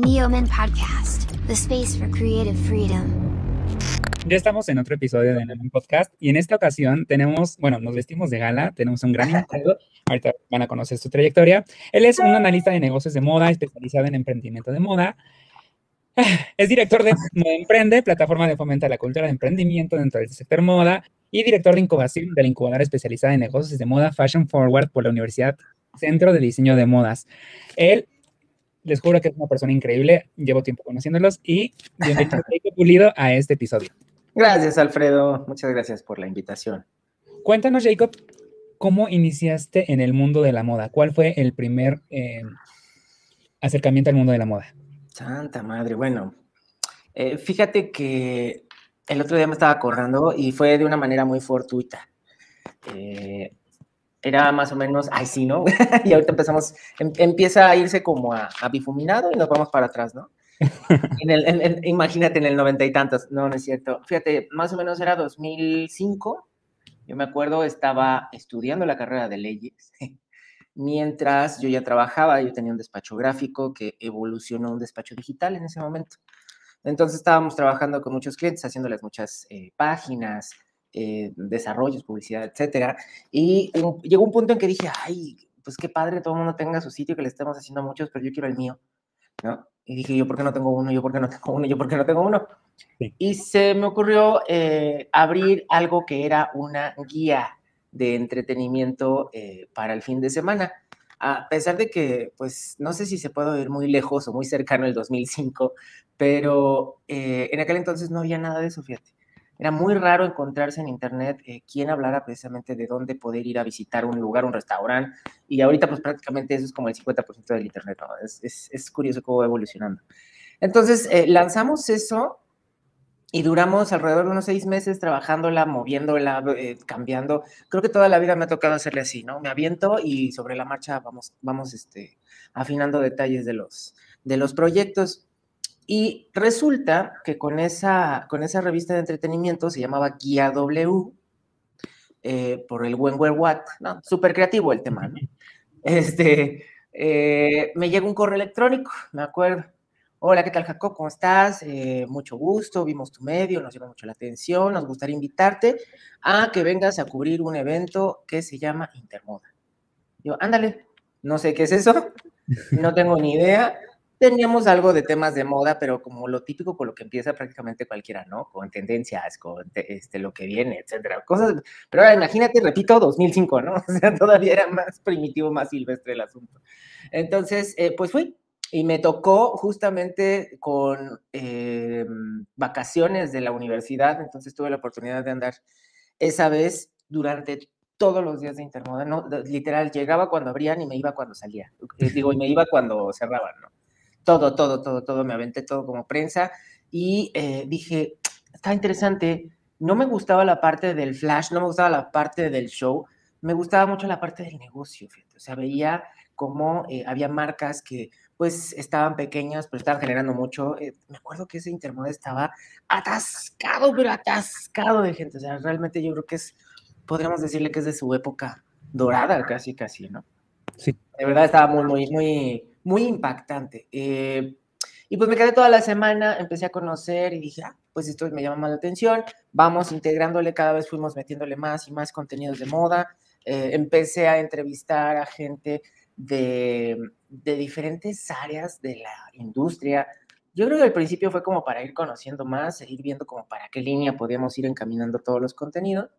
Neoman Podcast, the space for creative freedom. Ya estamos en otro episodio de Neoman Podcast y en esta ocasión tenemos, bueno, nos vestimos de gala, tenemos un gran invitado, ahorita van a conocer su trayectoria. Él es un analista de negocios de moda especializado en emprendimiento de moda. Es director de Moda Emprende, plataforma de fomento a la cultura de emprendimiento dentro del sector moda y director de incubación de la incubadora especializada en negocios de moda Fashion Forward por la Universidad Centro de Diseño de Modas. Él les juro que es una persona increíble, llevo tiempo conociéndolos y bienvenido Pulido a este episodio. Gracias, Alfredo. Muchas gracias por la invitación. Cuéntanos, Jacob, ¿cómo iniciaste en el mundo de la moda? ¿Cuál fue el primer eh, acercamiento al mundo de la moda? Santa madre, bueno, eh, fíjate que el otro día me estaba acordando y fue de una manera muy fortuita. Eh, era más o menos, ay sí, ¿no? y ahorita empezamos, em, empieza a irse como a, bifuminado y nos vamos para atrás, ¿no? en el, imagínate en el noventa y tantos, no, no es cierto. Fíjate, más o menos era 2005, yo me acuerdo, estaba estudiando la carrera de leyes, mientras yo ya trabajaba, yo tenía un despacho gráfico que evolucionó a un despacho digital en ese momento. Entonces estábamos trabajando con muchos clientes, haciéndoles muchas eh, páginas, eh, desarrollos, publicidad, etcétera. Y llegó un punto en que dije, ay, pues qué padre, todo el mundo tenga su sitio, que le estemos haciendo a muchos, pero yo quiero el mío, ¿no? Y dije, yo, ¿por qué no tengo uno? Yo, ¿por qué no tengo uno? Yo, ¿por qué no tengo uno? Y se me ocurrió eh, abrir algo que era una guía de entretenimiento eh, para el fin de semana. A pesar de que, pues, no sé si se puede ir muy lejos o muy cercano el 2005, pero en aquel entonces no había nada de eso, fíjate. Era muy raro encontrarse en internet eh, quien hablara precisamente de dónde poder ir a visitar un lugar, un restaurante, y ahorita pues prácticamente eso es como el 50% del internet, ¿no? Es, es, es, curioso cómo va evolucionando. Entonces, eh, lanzamos eso y duramos alrededor de unos seis meses trabajándola, moviéndola, eh, cambiando. Creo que toda la vida me ha tocado hacerle así, ¿no? Me aviento y sobre la marcha vamos, vamos este, afinando detalles de los, de los proyectos. Y resulta que con esa, con esa revista de entretenimiento se llamaba Guía W, eh, por el Wenwer Watt, ¿no? Súper creativo el tema, ¿no? Este, eh, me llega un correo electrónico, me acuerdo. Hola, ¿qué tal, Jacob? ¿Cómo estás? Eh, mucho gusto, vimos tu medio, nos llama mucho la atención, nos gustaría invitarte a que vengas a cubrir un evento que se llama Intermoda. Yo, ándale, no sé qué es eso, no tengo ni idea, teníamos algo de temas de moda, pero como lo típico con lo que empieza prácticamente cualquiera, ¿no? Con tendencias, con este, lo que viene, etcétera. Cosas, pero ahora imagínate, repito, 2005, ¿no? O sea, todavía era más primitivo, más silvestre el asunto. Entonces, eh, pues fui y me tocó justamente con eh, vacaciones de la universidad, entonces tuve la oportunidad de andar esa vez durante todos los días de Intermoda, ¿no? Literal, llegaba cuando abrían y me iba cuando salía. Eh, digo, y me iba cuando cerraban, ¿no? Todo, todo, todo, todo, me aventé todo como prensa y eh, dije, está interesante, no me gustaba la parte del flash, no me gustaba la parte del show, me gustaba mucho la parte del negocio, fíjate. o sea, veía cómo eh, había marcas que pues estaban pequeñas, pero estaban generando mucho. Eh, me acuerdo que ese Intermoda estaba atascado, pero atascado de gente. O sea, realmente yo creo que es, podríamos decirle que es de su época dorada, casi, casi, ¿no? Sí. De verdad estaba muy, muy, muy, muy impactante. Eh, y pues me quedé toda la semana, empecé a conocer y dije, ah, pues esto me llama más la atención, vamos integrándole, cada vez fuimos metiéndole más y más contenidos de moda. Eh, empecé a entrevistar a gente de, de, diferentes áreas de la industria. Yo creo que al principio fue como para ir conociendo más, ir viendo como para qué línea podíamos ir encaminando todos los contenidos.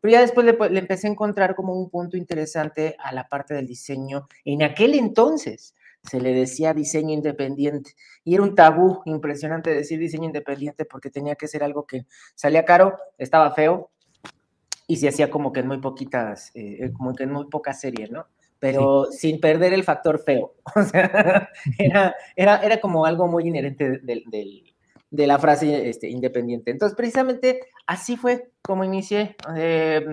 Pero ya después le, le empecé a encontrar como un punto interesante a la parte del diseño en aquel entonces se le decía diseño independiente. Y era un tabú impresionante decir diseño independiente porque tenía que ser algo que salía caro, estaba feo y se hacía como que en muy poquitas, eh, eh, como que en muy pocas series, ¿no? Pero sin perder el factor feo. O sea, era, era, era como algo muy inherente de la frase este, independiente. Entonces, precisamente así fue como inicié. Eh,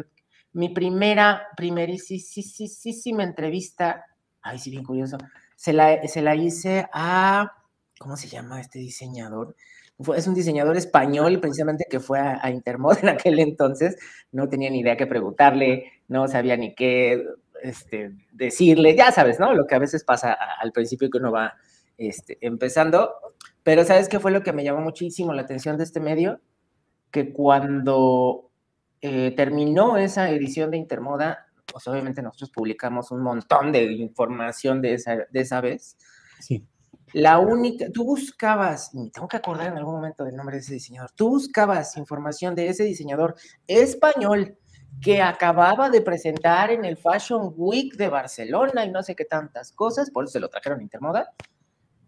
mi primera, primerísima entrevista, ay, sí, bien curioso, se la, se la hice a, ¿cómo se llama este diseñador? es un diseñador español precisamente que fue a, Intermod en aquel entonces, no tenía ni idea qué preguntarle, no sabía ni qué este, decirle, ya sabes, ¿no? Lo que a veces pasa al principio que uno va este, empezando. Pero ¿sabes qué fue lo que me llamó muchísimo la atención de este medio? Que cuando eh, terminó esa edición de Intermoda, pues obviamente nosotros publicamos un montón de información de esa, de esa vez. Sí. La única, tú buscabas, me tengo que acordar en algún momento del nombre de ese diseñador, tú buscabas información de ese diseñador español que acababa de presentar en el Fashion Week de Barcelona y no sé qué tantas cosas, por eso se lo trajeron a Intermoda.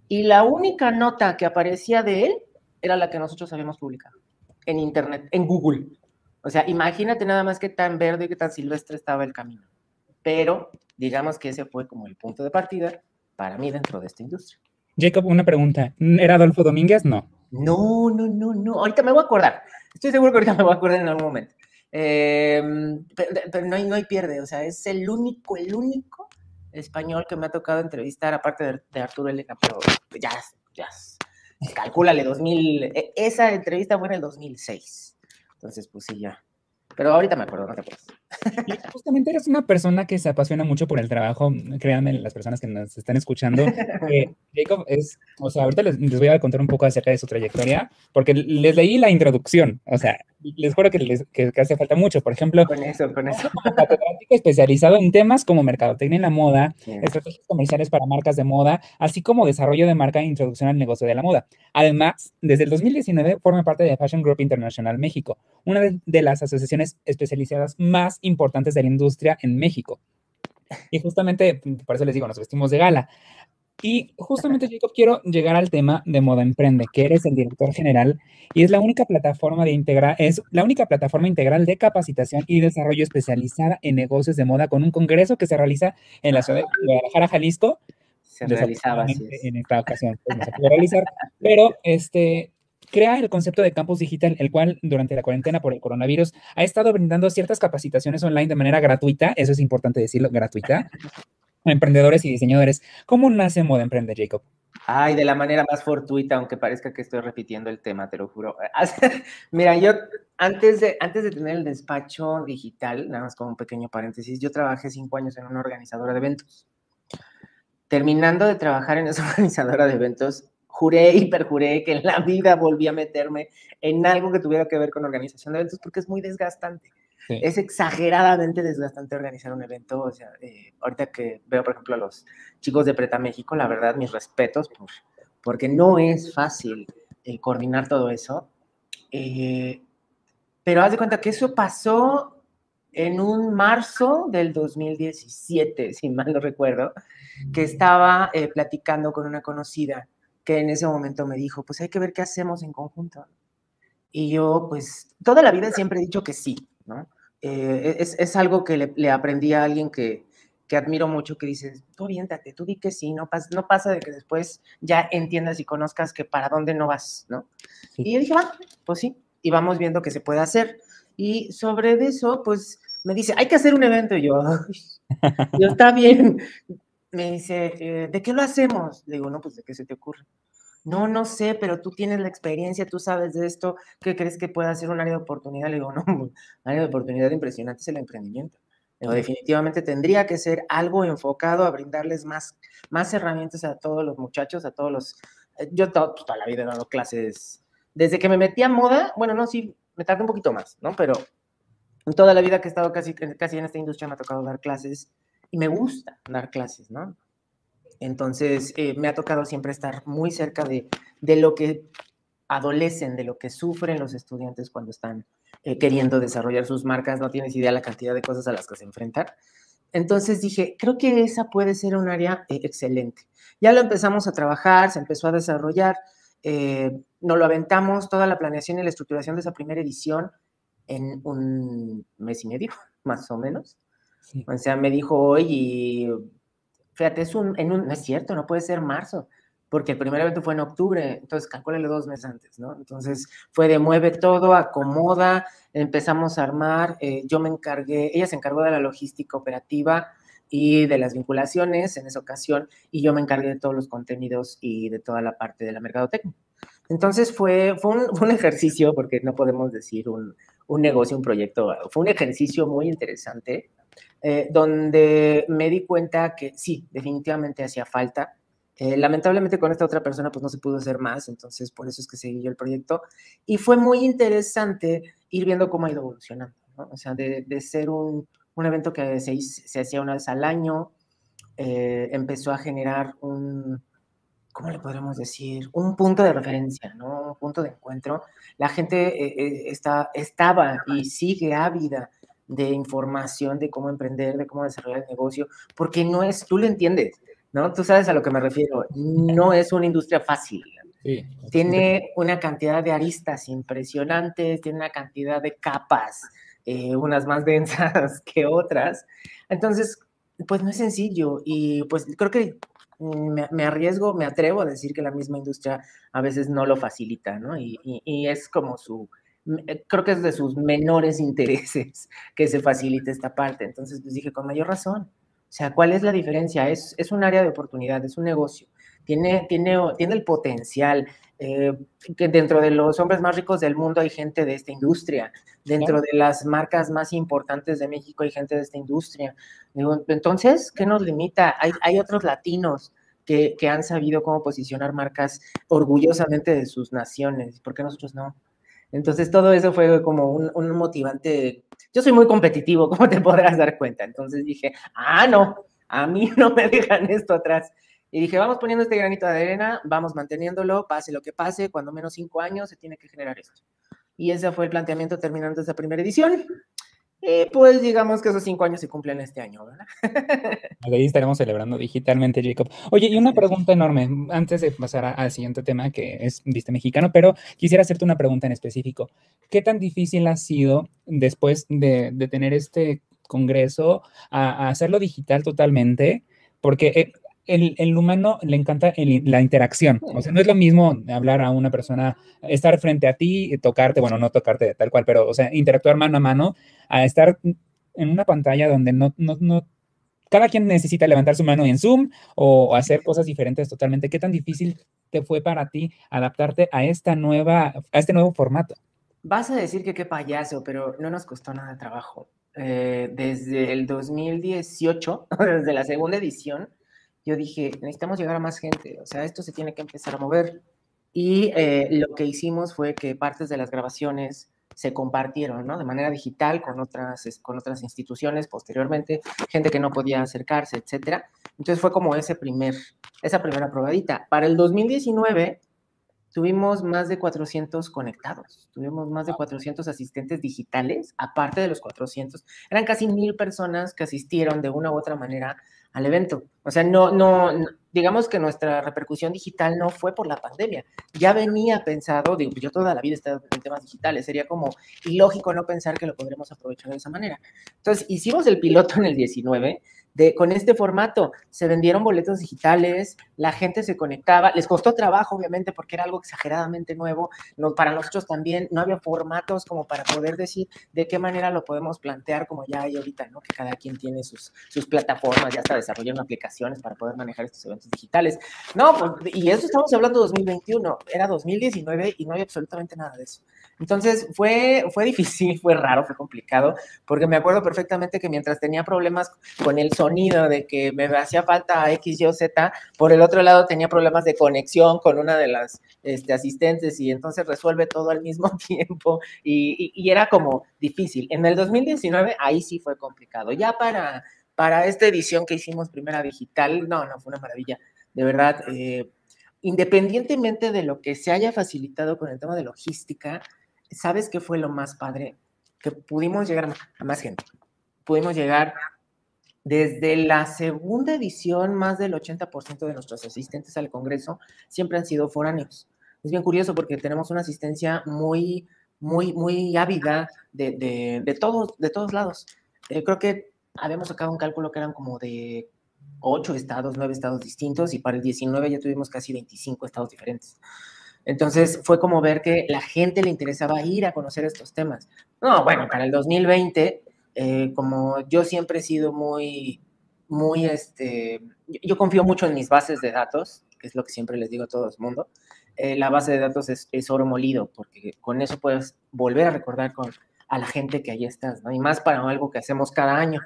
Y la única nota que aparecía de él era la que nosotros habíamos publicado en Internet, en Google. O sea, imagínate nada más que tan verde y que tan silvestre estaba el camino. Pero digamos que ese fue como el punto de partida para mí dentro de esta industria. Jacob, una pregunta. ¿Era Adolfo Domínguez? No. No, no, no, no. Ahorita me voy a acordar. Estoy seguro que ahorita me voy a acordar en algún momento. Eh, pero, no, hay, no hay pierde. O sea, es el único, el único español que me ha tocado entrevistar, aparte de, de Arturo Elena, pero ya, ya, calcúlale, 2000. E, esa entrevista fue en el 2006. Entonces, pues sí, ya. Pero ahorita me acuerdo, no te acuerdas. Justamente eres una persona que se apasiona mucho por el trabajo, créanme, las personas que nos están escuchando. Eh, Jacob es, o sea, ahorita les, les, voy a contar un poco acerca de su trayectoria, porque les leí la introducción, o sea, les juro que, les, que, que hace falta mucho. Por ejemplo, con eso, con eso. catedrático especializado en temas como mercadotecnia en la moda, estrategias comerciales para marcas de moda, así como desarrollo de marca e introducción al negocio de la moda. Además, desde el 2019 forma parte de Fashion Group International México, una de las asociaciones especializadas más importantes de la industria en México. Y justamente, por eso les digo, nos vestimos de gala. Y justamente, Jacob, quiero llegar al tema de Moda Emprende, que eres el director general y es la única plataforma de integra es la única plataforma integral de capacitación y desarrollo especializada en negocios de moda con un congreso que se realiza en la ciudad de Guadalajara, Jalisco. Se realizaba así en esta ocasión, pues no se pudo realizar, pero este crea el concepto de campus digital, el cual durante la cuarentena por el coronavirus ha estado brindando ciertas capacitaciones online de manera gratuita, eso es importante decirlo, gratuita, a emprendedores y diseñadores. ¿Cómo nace Moda Emprende, Jacob? Ay, de la manera más fortuita, aunque parezca que estoy repitiendo el tema, te lo juro. Mira, yo antes de, antes de tener el despacho digital, nada más como un pequeño paréntesis, yo trabajé cinco años en una organizadora de eventos. Terminando de trabajar en esa organizadora de eventos, juré y perjuré que en la vida volví a meterme en algo que tuviera que ver con organización de eventos porque es muy desgastante. Sí. Es exageradamente desgastante organizar un evento. O sea, eh, ahorita que veo, por ejemplo, a los chicos de Preta México, la verdad, mis respetos, porque no es fácil eh, coordinar todo eso. Eh, pero haz de cuenta que eso pasó en un marzo del 2017, si mal no recuerdo, que estaba eh, platicando con una conocida que en ese momento me dijo, pues hay que ver qué hacemos en conjunto. Y yo, pues, toda la vida siempre he dicho que sí, ¿no? Eh, es, es, algo que le, le, aprendí a alguien que, que admiro mucho, que dices, tú aviéntate, tú di que sí, no, pas, no pasa de que después ya entiendas y conozcas que para dónde no vas, ¿no? Sí. Y yo dije, va, pues sí, y vamos viendo qué se puede hacer. Y sobre eso, pues, me dice, hay que hacer un evento, y yo, yo, está bien. Me dice, eh, ¿de qué lo hacemos? Le digo, no, pues, ¿de qué se te ocurre? no, no sé, pero tú tienes la experiencia, tú sabes de esto, ¿qué crees que pueda ser un área de oportunidad? Le digo, no, un área de oportunidad impresionante es el emprendimiento. Digo, definitivamente tendría que ser algo enfocado a brindarles más, más herramientas a todos los muchachos, a todos los... Eh, yo to, toda la vida he dado clases, desde que me metí a moda, bueno, no, sí, me tardé un poquito más, ¿no? Pero toda la vida que he estado casi, casi en esta industria me ha tocado dar clases y me gusta dar clases, ¿no? Entonces, eh, me ha tocado siempre estar muy cerca de, de, lo que adolecen, de lo que sufren los estudiantes cuando están eh, queriendo desarrollar sus marcas. No tienes idea la cantidad de cosas a las que se enfrentan. Entonces dije, creo que esa puede ser un área eh, excelente. Ya lo empezamos a trabajar, se empezó a desarrollar, nos lo aventamos, toda la planeación y la estructuración de esa primera edición en un mes y medio, más o menos. O sea, me dijo, oye, fíjate, es un, en un, no es cierto, no puede ser marzo, porque el primer evento fue en octubre, entonces calcúlale dos meses antes, ¿no? Entonces fue de mueve todo, acomoda, empezamos a armar, eh, yo me encargué, ella se encargó de la logística operativa y de las vinculaciones en esa ocasión, y yo me encargué de todos los contenidos y de toda la parte de la mercadotecnia. Entonces fue, fue, un, fue un ejercicio, porque no podemos decir un, un negocio, un proyecto, fue un ejercicio muy interesante, eh, donde me di cuenta que sí, definitivamente hacía falta Eh, lamentablemente con esta otra persona pues no se pudo hacer más, entonces por eso es que seguí yo el proyecto. Y fue muy interesante ir viendo cómo ha ido evolucionando, ¿no? O sea, de, de ser un, un, evento que se, se, hacía una vez al año, eh, empezó a generar un, ¿cómo le podremos decir? Un punto de referencia, ¿no? Un punto de encuentro. La gente eh, está, estaba y sigue ávida de información de cómo emprender, de cómo desarrollar el negocio, porque no es, tú lo entiendes, ¿no? Tú sabes a lo que me refiero. No es una industria fácil. Sí. Tiene una cantidad de aristas impresionantes, tiene una cantidad de capas, eh, unas más densas que otras. Entonces, pues no es sencillo y pues creo que me, me, arriesgo, me atrevo a decir que la misma industria a veces no lo facilita, ¿no? Y, y, y es como su, creo que es de sus menores intereses que se facilite esta parte. Entonces, pues dije, con mayor razón, o sea, ¿cuál es la diferencia? Es, es un área de oportunidad, es un negocio. Tiene, tiene, tiene el potencial. Eh, que dentro de los hombres más ricos del mundo hay gente de esta industria. Dentro de las marcas más importantes de México hay gente de esta industria. Entonces, ¿qué nos limita? Hay, hay otros latinos que, que han sabido cómo posicionar marcas orgullosamente de sus naciones. ¿Por qué nosotros no? Entonces todo eso fue como un, un, motivante. Yo soy muy competitivo, como te podrás dar cuenta. Entonces dije, ah, no, a mí no me dejan esto atrás. Y dije, vamos poniendo este granito de arena, vamos manteniéndolo, pase lo que pase, cuando menos cinco años se tiene que generar esto. Y ese fue el planteamiento terminando esa primera edición. Y pues digamos que esos cinco años se cumplen este año, ¿verdad? Ahí estaremos celebrando digitalmente, Jacob. Oye, y una pregunta enorme, antes de pasar al siguiente tema, que es Viste Mexicano, pero quisiera hacerte una pregunta en específico. ¿Qué tan difícil ha sido después de, de tener este congreso a, a, hacerlo digital totalmente? Porque eh, el, el, humano le encanta el, la interacción. O sea, no es lo mismo hablar a una persona, estar frente a ti, tocarte, bueno, no tocarte tal cual, pero, o sea, interactuar mano a mano, a estar en una pantalla donde no, no, no cada quien necesita levantar su mano en Zoom o hacer cosas diferentes totalmente. ¿Qué tan difícil te fue para ti adaptarte a esta nueva, a este nuevo formato? Vas a decir que qué payaso, pero no nos costó nada de trabajo. Eh, desde el 2018, desde la segunda edición, yo dije, necesitamos llegar a más gente, o sea, esto se tiene que empezar a mover. Y eh, lo que hicimos fue que partes de las grabaciones se compartieron, ¿no? De manera digital con otras, con otras instituciones posteriormente, gente que no podía acercarse, etcétera. Entonces fue como ese primer, esa primera probadita. Para el 2019 tuvimos más de 400 conectados, tuvimos más de 400 asistentes digitales, aparte de los 400, eran casi mil personas que asistieron de una u otra manera al evento. O sea, no, no, digamos que nuestra repercusión digital no fue por la pandemia. Ya venía pensado, digo, yo toda la vida he estado en temas digitales, sería como ilógico no pensar que lo podremos aprovechar de esa manera. Entonces, hicimos el piloto en el 19 de, con este formato. Se vendieron boletos digitales, la gente se conectaba, les costó trabajo, obviamente, porque era algo exageradamente nuevo. No, para nosotros también no había formatos como para poder decir de qué manera lo podemos plantear, como ya hay ahorita, ¿no? Que cada quien tiene sus, sus plataformas, ya está desarrollando aplicaciones para poder manejar estos eventos digitales. No, pues, y eso estamos hablando de 2021, era 2019 y no había absolutamente nada de eso. Entonces fue, fue difícil, fue raro, fue complicado, porque me acuerdo perfectamente que mientras tenía problemas con el sonido, de que me hacía falta X, Y Z, por el otro lado tenía problemas de conexión con una de las este, asistentes y entonces resuelve todo al mismo tiempo y, y, y era como difícil. En el 2019 ahí sí fue complicado. Ya para, para esta edición que hicimos primera digital, no, no, fue una maravilla. De verdad, eh, independientemente de lo que se haya facilitado con el tema de logística, ¿sabes qué fue lo más padre? Que pudimos llegar a más gente. Pudimos llegar desde la segunda edición, más del 80% de nuestros asistentes al Congreso siempre han sido foráneos. Es bien curioso porque tenemos una asistencia muy, muy, muy ávida de, de, de todos, de todos lados. Eh, creo que habíamos sacado un cálculo que eran como de ocho estados, nueve estados distintos y para el 19 ya tuvimos casi 25 estados diferentes. Entonces fue como ver que la gente le interesaba ir a conocer estos temas. No, bueno, para el 2020, eh, como yo siempre he sido muy, muy, este, yo confío mucho en mis bases de datos, es lo que siempre les digo a todo el mundo. Eh, la base de datos es, es, oro molido, porque con eso puedes volver a recordar con, a la gente que ahí estás, ¿no? Y más para algo que hacemos cada año.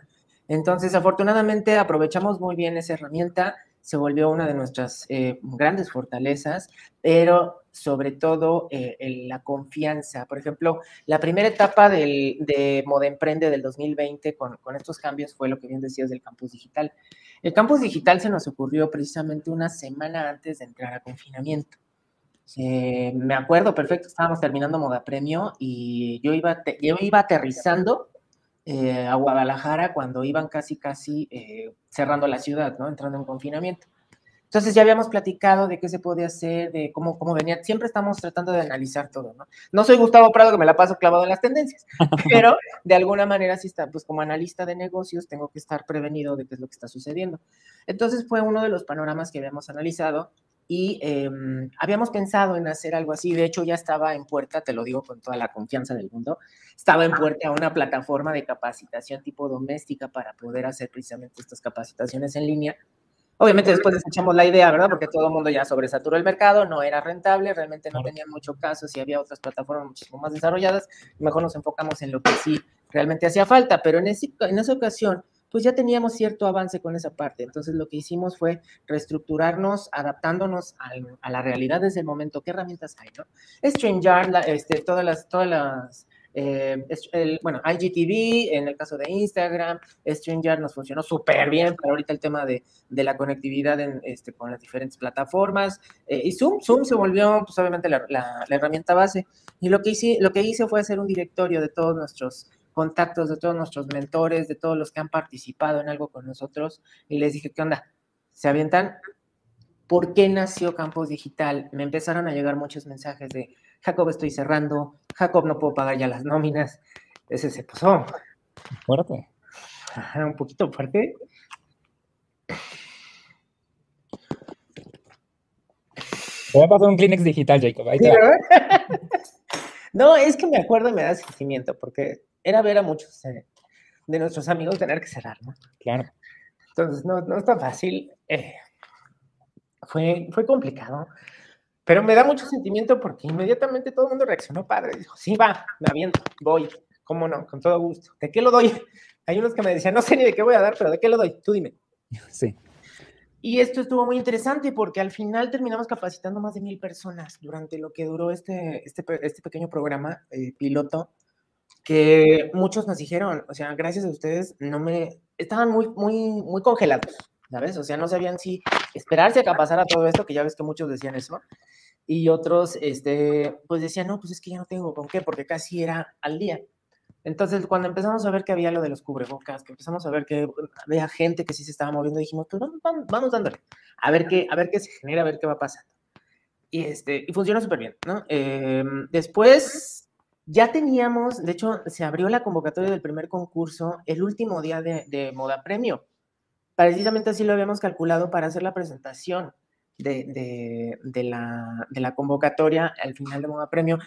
Entonces, afortunadamente, aprovechamos muy bien esa herramienta se volvió una de nuestras eh, grandes fortalezas, pero sobre todo eh, la confianza. Por ejemplo, la primera etapa del, de Moda Emprende del 2020 con, estos cambios fue lo que bien decías del campus digital. El campus digital se nos ocurrió precisamente una semana antes de entrar a confinamiento. Me acuerdo perfecto, estábamos terminando Moda Premio y yo iba, yo iba aterrizando eh, a Guadalajara cuando iban casi, casi eh, cerrando la ciudad, ¿no? Entrando en confinamiento. Entonces ya habíamos platicado de qué se podía hacer, de cómo, cómo venía. Siempre estamos tratando de analizar todo, ¿no? No soy Gustavo Prado que me la paso clavado en las tendencias, pero de alguna manera sí está, pues como analista de negocios tengo que estar prevenido de qué es lo que está sucediendo. Entonces fue uno de los panoramas que habíamos analizado y em, habíamos pensado en hacer algo así. De hecho, ya estaba en puerta, te lo digo con toda la confianza del mundo, estaba en puerta una plataforma de capacitación tipo doméstica para poder hacer precisamente estas capacitaciones en línea. Obviamente después desechamos la idea, ¿verdad? Porque todo el mundo ya sobresaturó el mercado, no era rentable, realmente no tenía mucho caso si había otras plataformas muchísimo más desarrolladas. Mejor nos enfocamos en lo que sí realmente hacía falta, pero en, ese, en esa ocasión pues ya teníamos cierto avance con esa parte. Entonces lo que hicimos fue reestructurarnos, adaptándonos a, la realidad desde el momento. ¿Qué herramientas hay? No? StreamYard, este, todas las, todas las eh, bueno, IGTV, en el caso de Instagram, StreamYard nos funcionó súper bien para ahorita el tema de, la conectividad este, con las diferentes plataformas. Eh, y Zoom, Zoom se volvió, pues obviamente, la, la, la, herramienta base. Y lo que, hice, lo que hice fue hacer un directorio de todos nuestros contactos de todos nuestros mentores, de todos los que han participado en algo con nosotros, y les dije, ¿qué onda? ¿Se avientan? ¿Por qué nació Campos Digital? Me empezaron a llegar muchos mensajes de, Jacob, estoy cerrando, Jacob, no puedo pagar ya las nóminas. Ese se pasó. Fuerte. un poquito fuerte. Te voy a pasar un Kleenex digital, Jacob. Ahí no, es que me acuerdo y me da sentimiento, porque era ver a muchos eh, de nuestros amigos tener que cerrar, ¿no? Claro. Entonces, no, no es tan fácil. Eh, fue, fue complicado, pero me da mucho sentimiento porque inmediatamente todo el mundo reaccionó padre. Dijo, sí, va, me aviento, voy, cómo no, con todo gusto. ¿De qué lo doy? Hay unos que me decían, no sé ni de qué voy a dar, pero ¿de qué lo doy? Tú dime. Sí. Y esto estuvo muy interesante porque al final terminamos capacitando más de mil personas durante lo que duró este, este, este pequeño programa eh, piloto que muchos nos dijeron, o sea, gracias a ustedes, no me, estaban muy, muy, muy congelados, ¿sabes? O sea, no sabían si esperarse a que pasara todo esto, que ya ves que muchos decían eso, y otros, este, pues decían, no, pues es que ya no tengo con qué, porque casi era al día. Entonces, cuando empezamos a ver que había lo de los cubrebocas, que empezamos a ver que había gente que sí se estaba moviendo, dijimos, pues vamos, vamos dándole, a ver qué, a ver qué se genera, a ver qué va pasando. Y, este, y funciona súper bien, ¿no? Eh, después ya teníamos, de hecho, se abrió la convocatoria del primer concurso el último día de, Moda Premio. Precisamente así lo habíamos calculado para hacer la presentación de, la, la convocatoria al final de Moda Premio.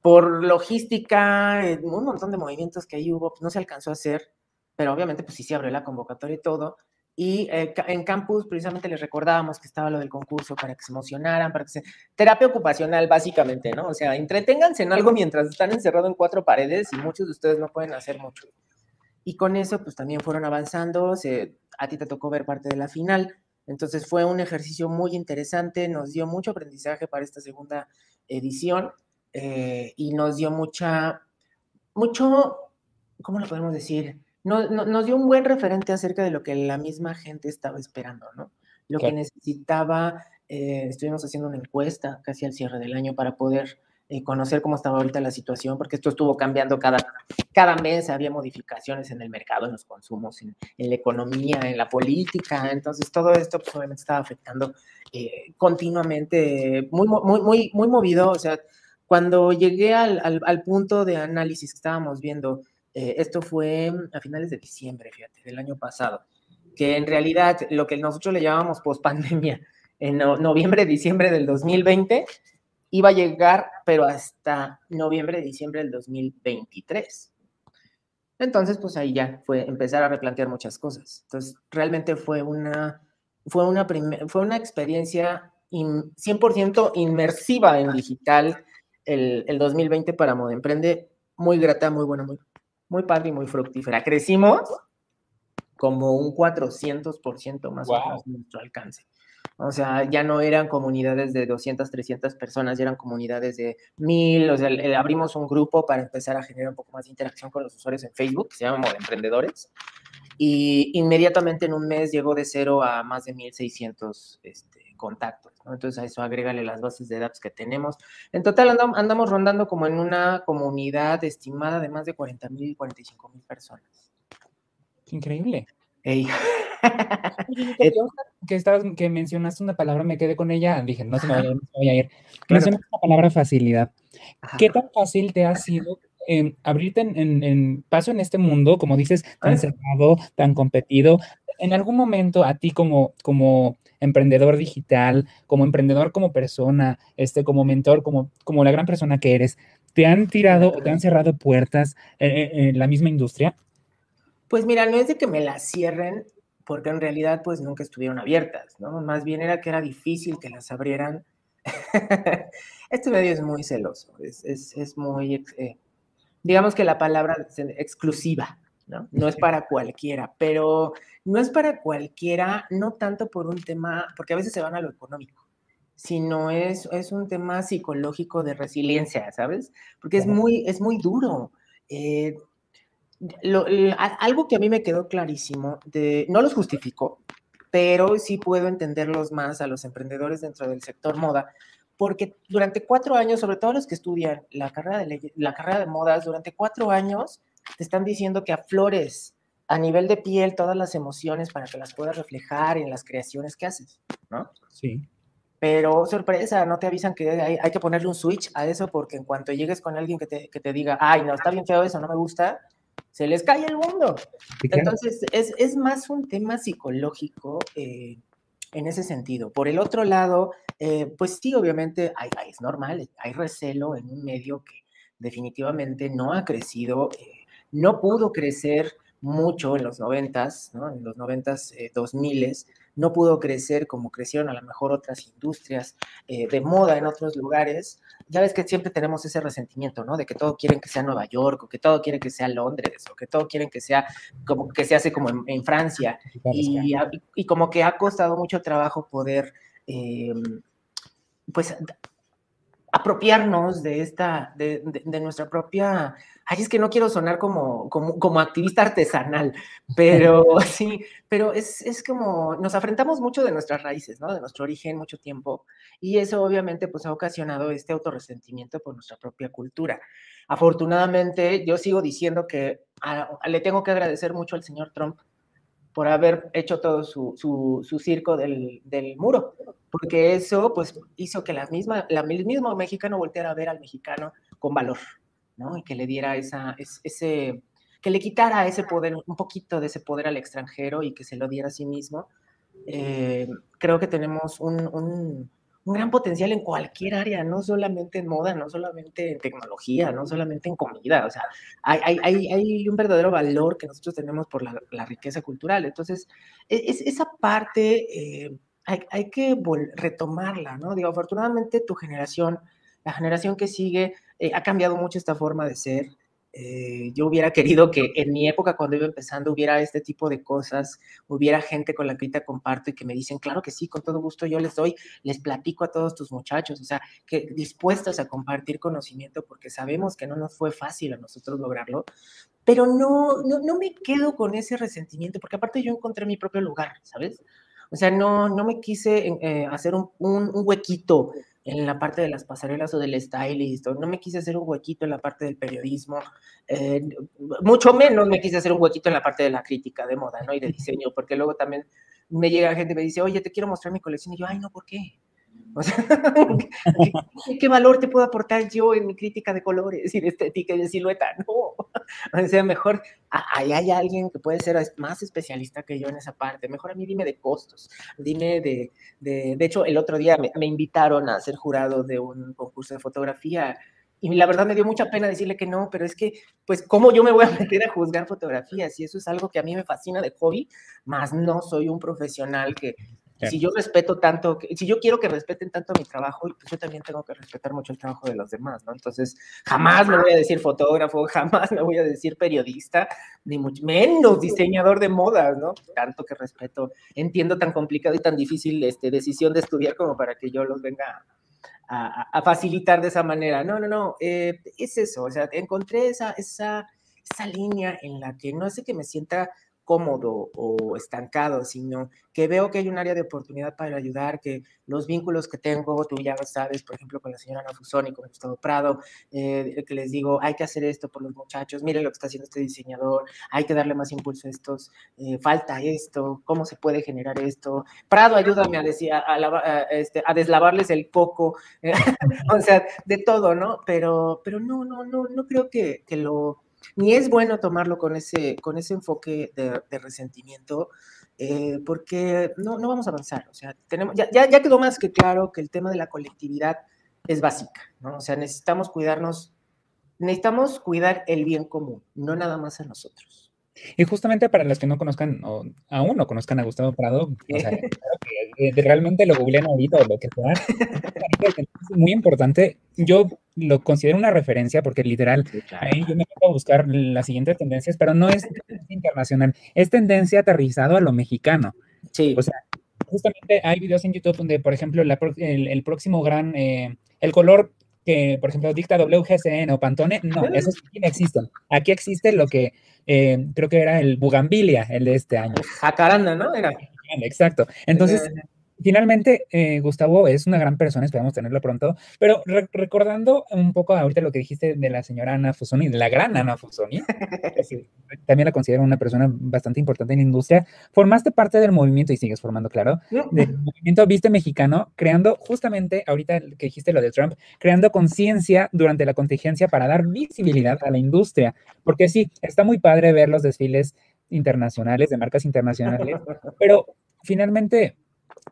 Por logística, un montón de movimientos que ahí hubo, pues, no se alcanzó a hacer, pero obviamente pues sí se abrió la convocatoria y todo. Y eh, en campus precisamente les recordábamos que estaba lo del concurso para que se emocionaran, para que se... Terapia ocupacional básicamente, ¿no? O sea, entreténganse en algo mientras están encerrados en cuatro paredes y muchos de ustedes no pueden hacer mucho. Y con eso pues también fueron avanzando, se, a ti te tocó ver parte de la final, entonces fue un ejercicio muy interesante, nos dio mucho aprendizaje para esta segunda edición eh, y nos dio mucha, mucho, ¿cómo lo podemos decir? Nos dio un buen referente acerca de lo que la misma gente estaba esperando, ¿no? Lo que necesitaba, eh, estuvimos haciendo una encuesta casi al cierre del año para poder eh, conocer cómo estaba ahorita la situación, porque esto estuvo cambiando cada, cada mes, había modificaciones en el mercado, en los consumos, en, la economía, en la política, entonces todo esto pues, obviamente estaba afectando eh, continuamente, muy, muy, muy, muy movido, o sea, cuando llegué al, al, al punto de análisis que estábamos viendo, eh, esto fue a finales de diciembre, fíjate, del año pasado, que en realidad lo que nosotros le llamamos post-pandemia, en noviembre, diciembre del 2020, iba a llegar, pero hasta noviembre, diciembre del 2023. Entonces, pues ahí ya fue empezar a replantear muchas cosas. Entonces, realmente fue una, fue una, fue una experiencia 100% inmersiva en digital el, el 2020 para Moda Emprende, muy grata, muy buena, muy, muy padre y muy fructífera. Crecimos como un 400% más o menos de nuestro alcance. O sea, ya no eran comunidades de 200, 300 personas, ya eran comunidades de 1000. O sea, abrimos un grupo para empezar a generar un poco más de interacción con los usuarios en Facebook, que se llama Emprendedores. Y inmediatamente en un mes llegó de cero a más de 1600 este, contactos. Entonces a eso agrégale las bases de datos que tenemos. En total andamos, andamos rondando como en una comunidad estimada de más de 40 mil, 45 mil personas. Increíble. que, estabas, que mencionaste una palabra, me quedé con ella, dije, no se me vaya, no se me a ir. Mencionaste la palabra facilidad. ¿Qué tan fácil te ha sido eh, abrirte en, paso en este mundo, como dices, tan cerrado, tan competido? En algún momento a ti como, como emprendedor digital, como emprendedor como persona, este, como mentor, como, como la gran persona que eres, ¿te han tirado o te han cerrado puertas en la misma industria? Pues mira, no es de que me las cierren, porque en realidad pues nunca estuvieron abiertas, ¿no? Más bien era que era difícil que las abrieran. este medio es muy celoso, es, es, es muy, eh, digamos que la palabra es exclusiva, ¿no? No es para cualquiera, pero no es para cualquiera, no tanto por un tema, porque a veces se van a lo económico, sino es, es un tema psicológico de resiliencia, ¿sabes? Porque es muy, es muy duro. Eh, algo que a mí me quedó clarísimo, de, no los justifico, pero sí puedo entenderlos más a los emprendedores dentro del sector moda, porque durante cuatro años, sobre todo los que estudian la carrera de, la carrera de modas, durante cuatro años te están diciendo que aflores a nivel de piel todas las emociones para que las puedas reflejar en las creaciones que haces, ¿no? Sí. Pero sorpresa, no te avisan que hay, hay, que ponerle un switch a eso porque en cuanto llegues con alguien que te, que te diga, ay, no, está bien feo eso, no me gusta, se les cae el mundo. Entonces, es, es, más un tema psicológico eh, en ese sentido. Por el otro lado, eh, pues sí, obviamente hay, es normal, hay recelo en un medio que definitivamente no ha crecido, eh, no pudo crecer mucho en los noventas, ¿no? En los noventas, dos miles, no pudo crecer como crecieron a lo mejor otras industrias eh, de moda en otros lugares. Ya ves que siempre tenemos ese resentimiento, ¿no? De que todo quieren que sea Nueva York, o que todo quieren que sea Londres, o que todo quieren que sea como que se hace como en, Francia. Y, y, como que ha costado mucho trabajo poder, eh, pues, apropiarnos de esta, de, de, nuestra propia, ay, es que no quiero sonar como, como, como activista artesanal, pero sí, pero es, es, como, nos afrentamos mucho de nuestras raíces, ¿no? De nuestro origen mucho tiempo, y eso obviamente pues ha ocasionado este autorresentimiento por nuestra propia cultura. Afortunadamente, yo sigo diciendo que le tengo que agradecer mucho al señor Trump por haber hecho todo su, su, su circo del, del, muro, porque eso pues hizo que la misma, la, el mismo mexicano volteara a ver al mexicano con valor, ¿no? Y que le diera esa, ese, que le quitara ese poder, un poquito de ese poder al extranjero y que se lo diera a sí mismo. Eh, creo que tenemos un, un, un gran potencial en cualquier área, no solamente en moda, no solamente en tecnología, no solamente en comida, o sea, hay, hay, hay un verdadero valor que nosotros tenemos por la, la riqueza cultural. Entonces, e, es, esa parte eh, hay, hay, que retomarla, ¿no? Digo, afortunadamente tu generación, la generación que sigue, eh, ha cambiado mucho esta forma de ser. Eh, yo hubiera querido que en mi época, cuando iba empezando, hubiera este tipo de cosas, hubiera gente con la que te comparto y que me dicen, claro que sí, con todo gusto yo les doy, les platico a todos tus muchachos, o sea, que dispuestos a compartir conocimiento porque sabemos que no nos fue fácil a nosotros lograrlo, pero no, no, no me quedo con ese resentimiento, porque aparte yo encontré mi propio lugar, ¿sabes? O sea, no, no me quise eh, hacer un, un, un huequito en la parte de las pasarelas o del stylist, o no me quise hacer un huequito en la parte del periodismo, eh, mucho menos me quise hacer un huequito en la parte de la crítica de moda, ¿no? Y de diseño, porque luego también me llega gente y me dice, oye, te quiero mostrar mi colección, y yo, ay, no, ¿por qué? O sea, ¿qué, valor te puedo aportar yo en mi crítica de colores y de estética y de silueta? No. O sea, mejor ahí hay alguien que puede ser más especialista que yo en esa parte. Mejor a mí dime de costos, dime de... De, de hecho, el otro día me, me invitaron a ser jurado de un concurso de fotografía y la verdad me dio mucha pena decirle que no, pero es que, pues, ¿cómo yo me voy a meter a juzgar fotografías? Y eso es algo que a mí me fascina de hobby, más no soy un profesional que Si yo respeto tanto, si yo quiero que respeten tanto mi trabajo, pues yo también tengo que respetar mucho el trabajo de los demás, ¿no? Entonces, jamás me voy a decir fotógrafo, jamás me voy a decir periodista, ni mucho menos diseñador de modas, ¿no? Tanto que respeto. Entiendo tan complicado y tan difícil este, decisión de estudiar como para que yo los venga a, facilitar de esa manera. No, no, no, eh, es eso, o sea, encontré esa, esa, esa línea en la que no sé que me sienta cómodo o estancado, sino que veo que hay un área de oportunidad para ayudar, que los vínculos que tengo, tú ya sabes, por ejemplo, con la señora Ana Fusoni, con Gustavo Prado, eh, que les digo, hay que hacer esto por los muchachos, miren lo que está haciendo este diseñador, hay que darle más impulso a estos, eh, falta esto, cómo se puede generar esto. Prado, ayúdame a, decir, este, a deslavarles el coco, o sea, de todo, ¿no? Pero, pero no, no, no, no creo que lo ni es bueno tomarlo con ese, con ese enfoque de, resentimiento, eh, porque no, no vamos a avanzar. O sea, tenemos, ya, ya, quedó más que claro que el tema de la colectividad es básica, ¿no? O sea, necesitamos cuidarnos, necesitamos cuidar el bien común, no nada más a nosotros. Y justamente para los que no conozcan, o aún no conozcan a Gustavo Prado, o sea, que realmente lo googleen ahorita o lo que sea, es muy importante. Yo lo considero una referencia porque literal, ahí yo me pongo a buscar las siguientes tendencias, pero no es internacional, es tendencia aterrizado a lo mexicano. Sí. O sea, justamente hay videos en YouTube donde, por ejemplo, el, próximo gran, eh, el color que, por ejemplo, dicta WGCN o Pantone, no, esos sí existen. Aquí existe lo que eh, creo que era el Bugambilia, el de este año. Jacaranda, ¿no? Era. Exacto. Entonces, eh, Finalmente, eh, Gustavo es una gran persona, esperamos tenerlo pronto, pero recordando un poco ahorita lo que dijiste de la señora Ana Fusoni, de la gran Ana Fusoni, también la considero una persona bastante importante en la industria, formaste parte del movimiento y sigues formando, claro, del movimiento Viste Mexicano, creando justamente, ahorita que dijiste lo de Trump, creando conciencia durante la contingencia para dar visibilidad a la industria, porque sí, está muy padre ver los desfiles internacionales, de marcas internacionales, pero finalmente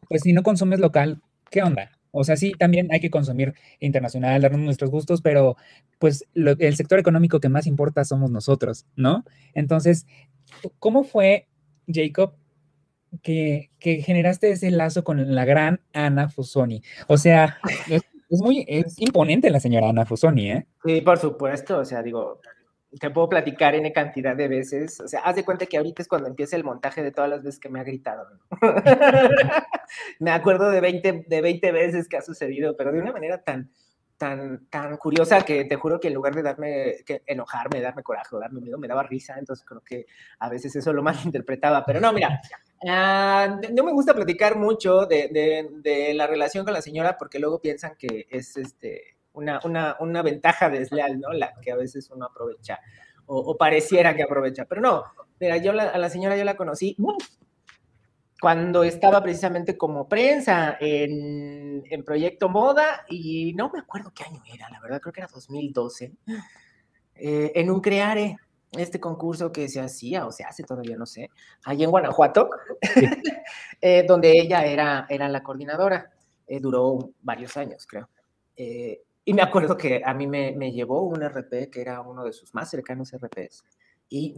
pues si no consumes local, ¿qué onda? O sea, sí, también hay que consumir internacional, darnos nuestros gustos, pero pues el sector económico que más importa somos nosotros, ¿no? Entonces, ¿cómo fue, Jacob, que, generaste ese lazo con la gran Ana Fusoni? O sea, es, es muy es imponente la señora Ana Fusoni, ¿eh? Sí, por supuesto, o sea, digo, te puedo platicar en cantidad de veces. O sea, haz de cuenta que ahorita es cuando empieza el montaje de todas las veces que me ha gritado. me acuerdo de 20, de 20 veces que ha sucedido, pero de una manera tan, tan, tan curiosa que te juro que en lugar de darme, que enojarme, darme coraje o darme miedo, me daba risa. Entonces creo que a veces eso lo malinterpretaba. Pero no, mira, uh, no me gusta platicar mucho de, de, de la relación con la señora porque luego piensan que es este una, una, una ventaja desleal, ¿no? La que a veces uno aprovecha o, pareciera que aprovecha. Pero no, mira, yo a la señora yo la conocí cuando estaba precisamente como prensa en, en, Proyecto Moda y no me acuerdo qué año era, la verdad creo que era 2012, eh, en un Creare, este concurso que se hacía o se hace todavía, no sé, allí en Guanajuato, eh, donde ella era, era la coordinadora. Eh, duró varios años, creo. Y me acuerdo que a mí me, me, llevó un RP que era uno de sus más cercanos RPs. Y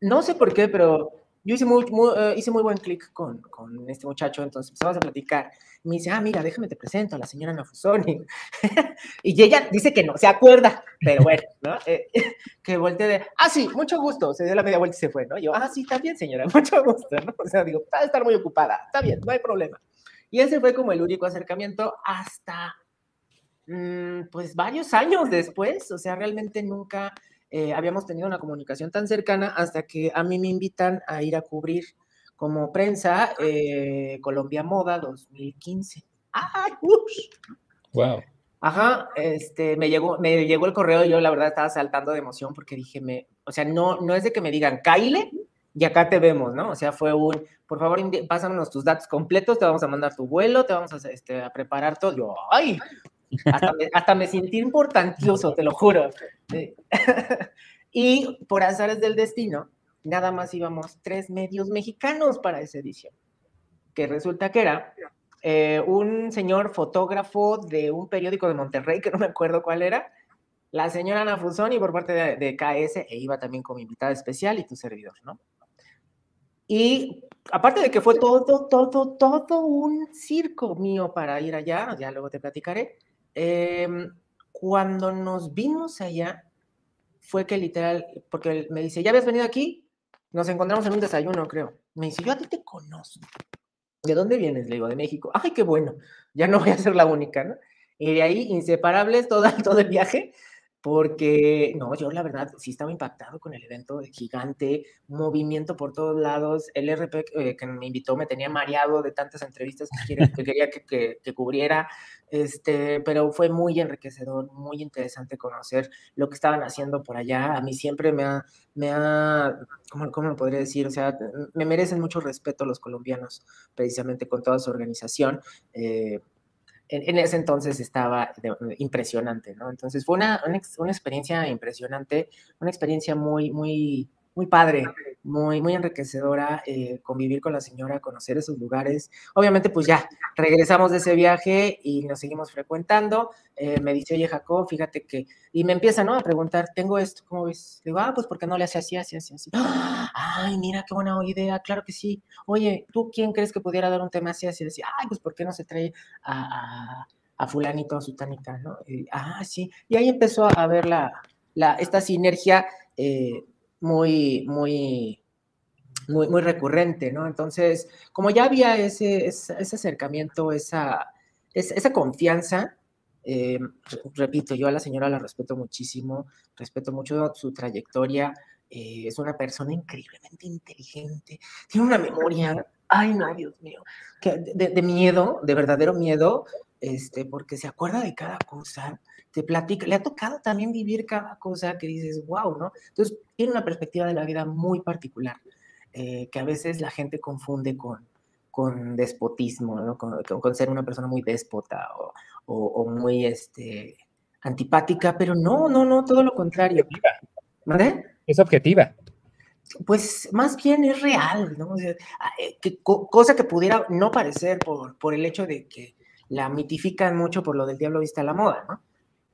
no sé por qué, pero yo hice muy, eh, hice muy buen clic con, con, este muchacho, entonces empezamos a platicar. Me dice, ah, mira, déjame te presento a la señora Nafusoni. y ella dice que no, se acuerda, pero bueno, ¿no? Eh, que volteé de, ah, sí, mucho gusto. Se dio la media vuelta y se fue, ¿no? yo, ah, sí, está bien, señora, mucho gusto, ¿no? O sea, digo, va a estar muy ocupada, está bien, no hay problema. Y ese fue como el único acercamiento hasta pues varios años después, o sea, realmente nunca eh, habíamos tenido una comunicación tan cercana hasta que a mí me invitan a ir a cubrir como prensa eh, Colombia Moda 2015. ¡Ay, ¡Wow! Ajá, este, me llegó, me llegó el correo y yo la verdad estaba saltando de emoción porque dije, me, o sea, no, no es de que me digan, Kyle, y acá te vemos, ¿no? O sea, fue un, por favor, pásanos tus datos completos, te vamos a mandar tu vuelo, te vamos a, este, a preparar todo. Yo, ay, hasta me, sentí importantioso, te lo juro. y por azares del destino, nada más íbamos tres medios mexicanos para esa edición, que resulta que era eh, un señor fotógrafo de un periódico de Monterrey, que no me acuerdo cuál era, la señora Ana Fusoni por parte de, de, KS, e iba también como invitada especial y tu servidor, ¿no? Y aparte de que fue todo, todo, todo un circo mío para ir allá, ya luego te platicaré, em, cuando nos vimos allá, fue que literal, porque me dice, ¿ya habías venido aquí? Nos encontramos en un desayuno, creo. Me dice, yo a ti te conozco. ¿De dónde vienes? Le digo, de México. Ay, qué bueno, ya no voy a ser la única, ¿no? Y de ahí, inseparables todo, todo el viaje, porque no, yo la verdad sí estaba impactado con el evento gigante, movimiento por todos lados, el RP eh, que me invitó me tenía mareado de tantas entrevistas que, quería que, que, cubriera, este, pero fue muy enriquecedor, muy interesante conocer lo que estaban haciendo por allá, a mí siempre me ha, me ha ¿cómo, cómo podría decir? O sea, me merecen mucho respeto los colombianos, precisamente con toda su organización. Eh, en, ese entonces estaba impresionante, ¿no? Entonces fue una, una, experiencia impresionante, una experiencia muy, muy, muy padre, muy, muy enriquecedora eh, convivir con la señora, conocer esos lugares. Obviamente, pues ya regresamos de ese viaje y nos seguimos frecuentando. Eh, me dice, oye, Jacob, fíjate que. Y me empieza, ¿no? A preguntar, tengo esto, ¿cómo ves? digo, ah, pues, ¿por qué no le hace así, así, así, así? Ay, mira, qué buena idea, claro que sí. Oye, ¿tú quién crees que pudiera dar un tema así, así, así? Ay, pues, ¿por qué no se trae a, a, Fulanito, a Sutánica, ¿no? ah, sí. Y ahí empezó a ver la, la, esta sinergia. Eh, muy, muy, muy, recurrente, ¿no? Entonces, como ya había ese, ese, acercamiento, esa, esa, confianza, eh, repito, yo a la señora la respeto muchísimo, respeto mucho su trayectoria, eh, es una persona increíblemente inteligente, tiene una memoria, ay no, Dios mío, que de miedo, de verdadero miedo, este, porque se acuerda de cada cosa, te platica, le ha tocado también vivir cada cosa que dices, wow, ¿no? Entonces, tiene una perspectiva de la vida muy particular, eh, que a veces la gente confunde con, con despotismo, ¿no? Con, con ser una persona muy déspota o, o, muy este, antipática, pero no, no, no, todo lo contrario. ¿Vale? Es objetiva. Pues más bien es real, ¿no? Ah, eh, que, cosa que pudiera no parecer por, por el hecho de que la mitifican mucho por lo del diablo vista a la moda, ¿no?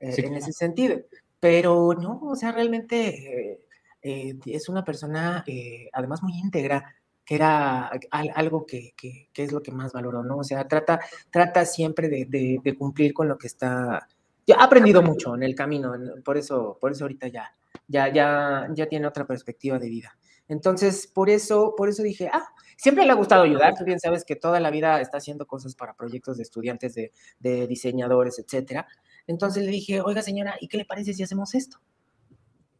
Eh, en ese sentido. Pero no, o sea, realmente eh, eh, es una persona, además muy íntegra, que era algo que, que, es lo que más valoro, ¿no? O sea, trata, trata siempre de, de, cumplir con lo que está... Ya ha aprendido mucho en el camino, por eso, por eso ahorita ya, ya, ya, ya tiene otra perspectiva de vida. Entonces, por eso, por eso dije, ah, siempre le ha gustado ayudar. Tú bien sabes que toda la vida está haciendo cosas para proyectos de estudiantes, de, diseñadores, etcétera. Entonces le dije, oiga señora, ¿y qué le parece si hacemos esto?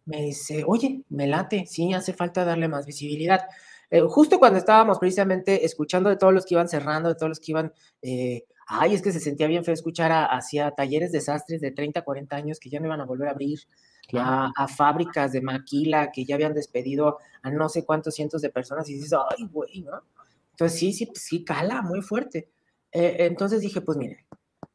Me dice, oye, me late, sí, hace falta darle más visibilidad. Eh, justo cuando estábamos precisamente escuchando de todos los que iban cerrando, de todos los que iban, eh, ay, es que se sentía bien feo escuchar hacia talleres desastres de 30, 40 años que ya no iban a volver a abrir, a, fábricas de maquila que ya habían despedido a no sé cuántos cientos de personas y dices, ay, güey, ¿no? Entonces sí, sí, sí, cala muy fuerte. Eh, entonces dije, pues mire,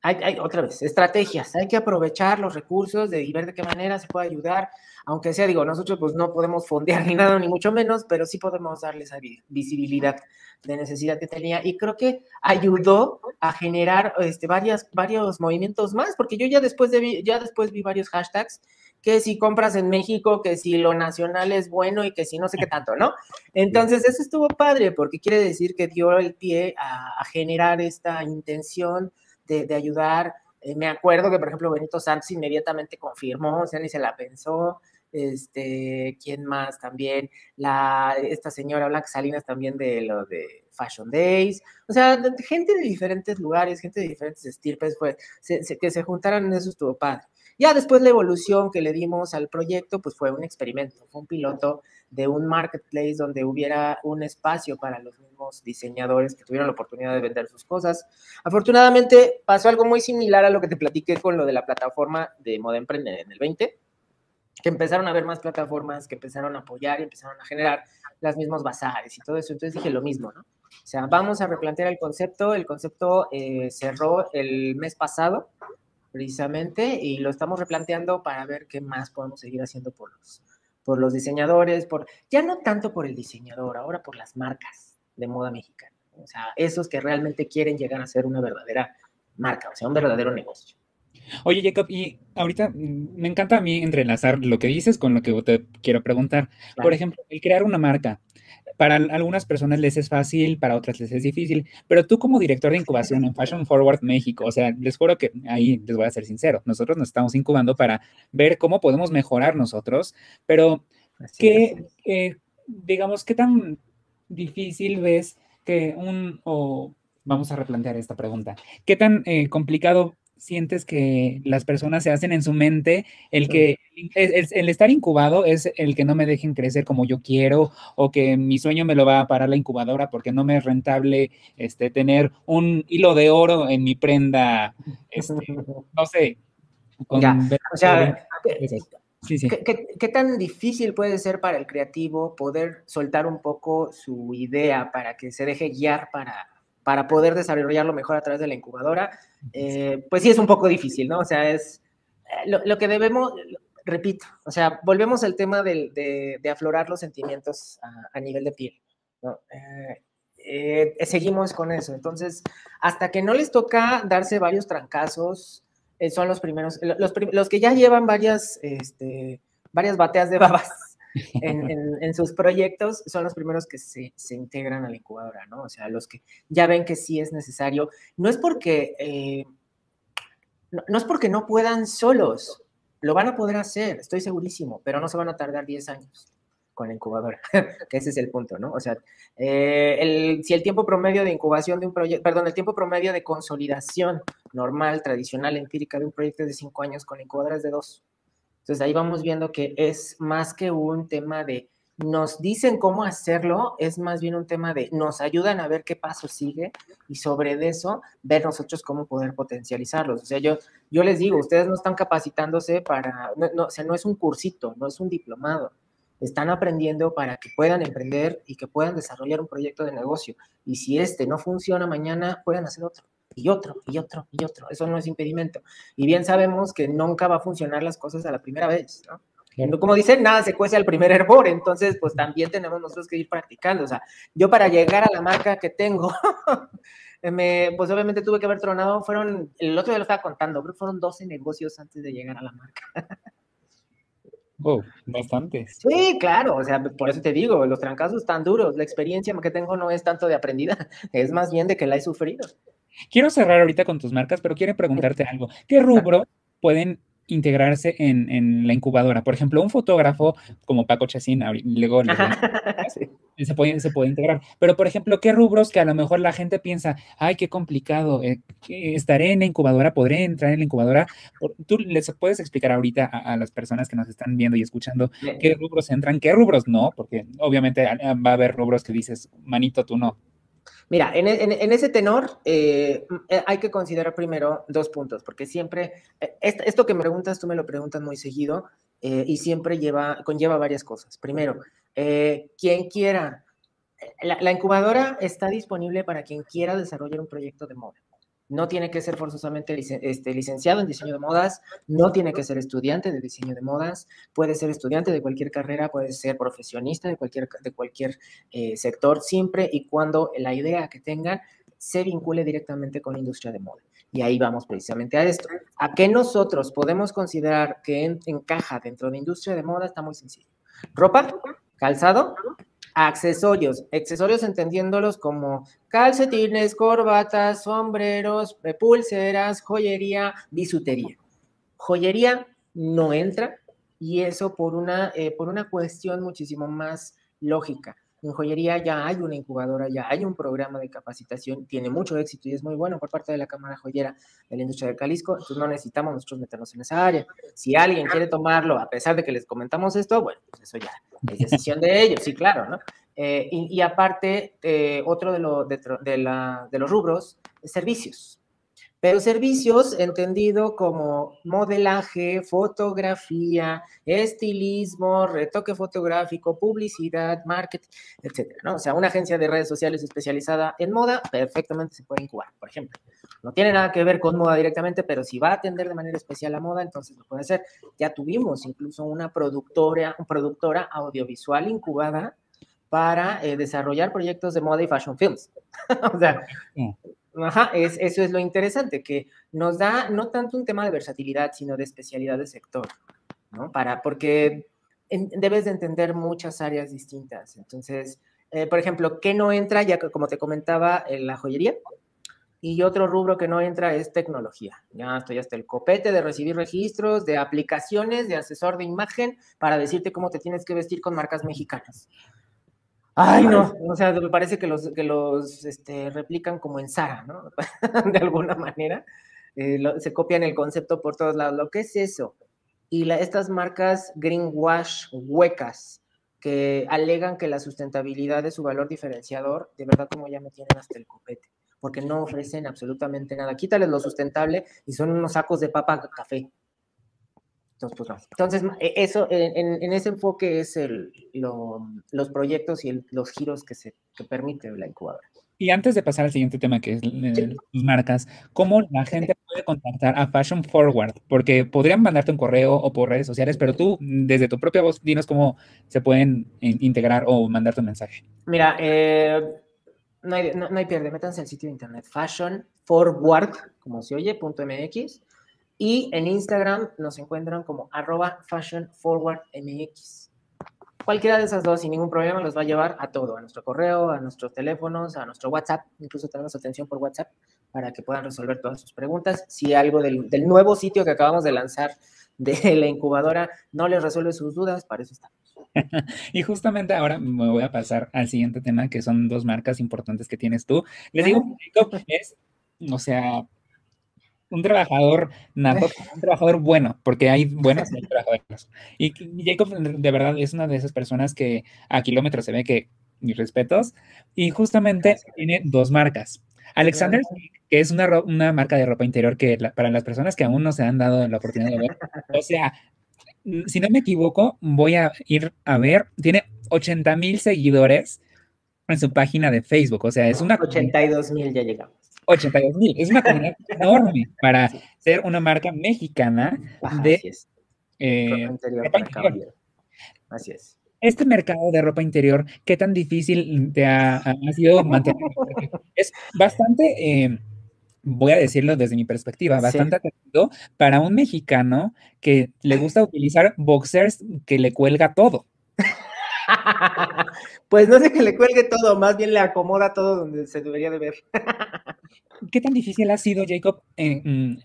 hay, otra vez, estrategias, hay que aprovechar los recursos de, y ver de qué manera se puede ayudar, aunque sea, digo, nosotros pues no podemos fondear ni nada, ni mucho menos, pero sí podemos darle esa visibilidad de necesidad que tenía y creo que ayudó a generar este, varias, varios movimientos más, porque yo ya después, de, ya después vi varios hashtags que si compras en México, que si lo nacional es bueno y que si no sé qué tanto, ¿no? Entonces, eso estuvo padre, porque quiere decir que dio el pie a, a generar esta intención de, ayudar. Eh, me acuerdo que, por ejemplo, Benito Santos inmediatamente confirmó, o sea, ni se la pensó. Este, ¿quién más también? La, esta señora Blanca Salinas también de lo de Fashion Days. O sea, gente de diferentes lugares, gente de diferentes estirpes, fue, que se juntaran en eso estuvo padre. Ya después la evolución que le dimos al proyecto, pues fue un experimento, fue un piloto de un marketplace donde hubiera un espacio para los mismos diseñadores que tuvieran la oportunidad de vender sus cosas. Afortunadamente pasó algo muy similar a lo que te platiqué con lo de la plataforma de Moda Emprender en el 20, que empezaron a haber más plataformas que empezaron a apoyar y empezaron a generar las mismos bazares y todo eso. Entonces dije lo mismo, ¿no? O sea, vamos a replantear el concepto. El concepto eh, cerró el mes pasado, precisamente, y lo estamos replanteando para ver qué más podemos seguir haciendo por los, por los diseñadores, por ya no tanto por el diseñador, ahora por las marcas de moda mexicana. O sea, esos que realmente quieren llegar a ser una verdadera marca, o sea, un verdadero negocio. Oye, Jacob, y ahorita mm, me encanta a mí entrelazar lo que dices con lo que te quiero preguntar. Por ejemplo, el crear una marca. Para algunas personas les es fácil, para otras les es difícil, pero tú como director de incubación en Fashion Forward México, o sea, les juro que ahí les voy a ser sincero, nosotros nos estamos incubando para ver cómo podemos mejorar nosotros, pero ¿qué, eh, digamos, qué tan difícil ves que un, o vamos a replantear esta pregunta, qué tan eh, complicado sientes que las personas se hacen en su mente el que el, estar incubado es el que no me dejen crecer como yo quiero o que mi sueño me lo va a parar la incubadora porque no me es rentable este, tener un hilo de oro en mi prenda, este, no sé. o sea, ¿qué, tan difícil puede ser para el creativo poder soltar un poco su idea para que se deje guiar para, para poder desarrollarlo mejor a través de la incubadora? Eh, pues sí es un poco difícil, ¿no? O sea, es eh, lo, que debemos, repito, o sea, volvemos al tema de, aflorar los sentimientos a, nivel de piel, ¿no? Eh, seguimos con eso. Entonces, hasta que no les toca darse varios trancazos, son los primeros, los, los, que ya llevan varias, este, varias bateas de babas en, sus proyectos son los primeros que se, integran a la incubadora, ¿no? O sea, los que ya ven que sí es necesario. No es porque, eh, no, es porque no puedan solos, lo van a poder hacer, estoy segurísimo, pero no se van a tardar 10 años con la incubadora, que ese es el punto, ¿no? O sea, eh, si el tiempo promedio de incubación de un proyecto, perdón, el tiempo promedio de consolidación normal, tradicional, empírica de un proyecto es de 5 años, con la incubadora es de 2. Entonces ahí vamos viendo que es más que un tema de nos dicen cómo hacerlo, es más bien un tema de nos ayudan a ver qué paso sigue y sobre eso ver nosotros cómo poder potencializarlos. O sea, yo, yo les digo, ustedes no están capacitándose para, no, o sea, no es un cursito, no es un diplomado. Están aprendiendo para que puedan emprender y que puedan desarrollar un proyecto de negocio. Y si este no funciona mañana, pueden hacer otro y otro, y otro, y otro. Eso no es impedimento. Y bien sabemos que nunca va a funcionar las cosas a la primera vez, ¿no? Como dicen, nada se cuece al primer hervor, entonces pues también tenemos nosotros que ir practicando. O sea, yo para llegar a la marca que tengo, me, pues obviamente tuve que haber tronado, fueron, el otro día lo estaba contando, creo que fueron 12 negocios antes de llegar a la marca. Oh, bastante. Sí, claro, o sea, por eso te digo, los trancazos están duros, la experiencia que tengo no es tanto de aprendida, es más bien de que la he sufrido. Quiero cerrar ahorita con tus marcas, pero quiero preguntarte algo. ¿Qué rubro pueden integrarse en, la incubadora? Por ejemplo, un fotógrafo como Paco Chacín, luego, se, puede, se puede integrar. Pero, por ejemplo, ¿qué rubros que a lo mejor la gente piensa, ay, qué complicado, eh, estaré en la incubadora, podré entrar en la incubadora? ¿Tú les puedes explicar ahorita a, las personas que nos están viendo y escuchando qué rubros entran, qué rubros no? Porque obviamente va a haber rubros que dices, manito, tú no. Mira, en, ese tenor eh, eh, hay que considerar primero dos puntos, porque siempre, eh, esto que me preguntas, tú me lo preguntas muy seguido y siempre lleva, conlleva varias cosas. Primero, quien quiera, la incubadora está disponible para quien quiera desarrollar un proyecto de moda. No tiene que ser forzosamente este, licenciado en diseño de modas, no tiene que ser estudiante de diseño de modas, puede ser estudiante de cualquier carrera, puede ser profesionista de cualquier, de cualquier eh, sector, siempre y cuando la idea que tengan se vincule directamente con la industria de moda. Y ahí vamos precisamente a esto. ¿A qué nosotros podemos considerar que encaja dentro de industria de moda? Está muy sencillo. Ropa, calzado, accesorios, accesorios entendiéndolos como calcetines, corbatas, sombreros, eh, pulseras, joyería, bisutería. Joyería no entra y eso por una, eh, por una cuestión muchísimo más lógica. En joyería ya hay una incubadora, ya hay un programa de capacitación, tiene mucho éxito y es muy bueno por parte de la Cámara Joyera de la Industria de Jalisco, entonces no necesitamos nosotros meternos en esa área. Si alguien quiere tomarlo, a pesar de que les comentamos esto, bueno, pues eso ya es decisión de ellos, sí, claro, ¿no? Eh, y, aparte, eh, otro de, de, la, de los rubros, servicios. Pero servicios entendido como modelaje, fotografía, estilismo, retoque fotográfico, publicidad, marketing, etcétera, ¿no? O sea, una agencia de redes sociales especializada en moda perfectamente se puede incubar, por ejemplo. No tiene nada que ver con moda directamente, pero si va a atender de manera especial a moda, entonces lo puede hacer. Ya tuvimos incluso una productora, productora audiovisual incubada para eh, desarrollar proyectos de moda y fashion films. o sea, Ajá, es, eso es lo interesante, que nos da no tanto un tema de versatilidad, sino de especialidad de sector, ¿no? Para, porque debes de entender muchas áreas distintas. Entonces, eh, por ejemplo, ¿qué no entra? Ya como te comentaba, en la joyería. Y otro rubro que no entra es tecnología. Ya estoy hasta el copete de recibir registros, de aplicaciones, de asesor de imagen para decirte cómo te tienes que vestir con marcas mexicanas. Ay, no, o sea, me parece que los, que los este, replican como en Sara, ¿no? de alguna manera. Eh, se copian el concepto por todos lados. ¿Lo que es eso? Y estas marcas greenwash huecas que alegan que la sustentabilidad es su valor diferenciador, de verdad como ya me tienen hasta el copete, porque no ofrecen absolutamente nada. Quítales lo sustentable y son unos sacos de papa café. Entonces, e, eso, en, ese enfoque es el, los proyectos y los giros que, se, que permite la incubadora. Y antes de pasar al siguiente tema, que es las marcas, ¿cómo la gente puede contactar a Fashion Forward? Porque podrían mandarte un correo o por redes sociales, pero tú, desde tu propia voz, dinos cómo se pueden integrar o mandarte un mensaje. Mira, eh, no, hay, no, hay pierde, métanse al sitio de internet Fashion Forward, como se oye, punto MX y en Instagram nos encuentran como arroba fashionforwardmx. Cualquiera de esas dos, sin ningún problema, los va a llevar a todo, a nuestro correo, a nuestros teléfonos, a nuestro WhatsApp. Incluso tenemos atención por WhatsApp para que puedan resolver todas sus preguntas. Si algo del, del nuevo sitio que acabamos de lanzar de la incubadora no les resuelve sus dudas, para eso estamos. y justamente ahora me voy a pasar al siguiente tema, que son dos marcas importantes que tienes tú. Les digo, es, o sea, un trabajador nato, un trabajador bueno, porque hay buenos y trabajadores. Y Jacob de verdad es una de esas personas que a kilómetros se ve que mis respetos, y justamente tiene dos marcas. Alexander, que es una, una marca de ropa interior que para las personas que aún no se han dado la oportunidad de ver, o sea, si no me equivoco, voy a ir a ver, tiene 80 mil seguidores en su página de Facebook, o sea, es una... 82 mil ya llegamos. 82 mil. Es una comunidad enorme para ser una marca mexicana de eh, ropa interior. Así es. Este mercado de ropa interior, ¿qué tan difícil te ha, sido mantener? Es bastante, eh, voy a decirlo desde mi perspectiva, bastante atractivo para un mexicano que le gusta utilizar boxers que le cuelga todo. pues no sé que le cuelgue todo, más bien le acomoda todo donde se debería de ver. ¿Qué tan difícil ha sido, Jacob, mm,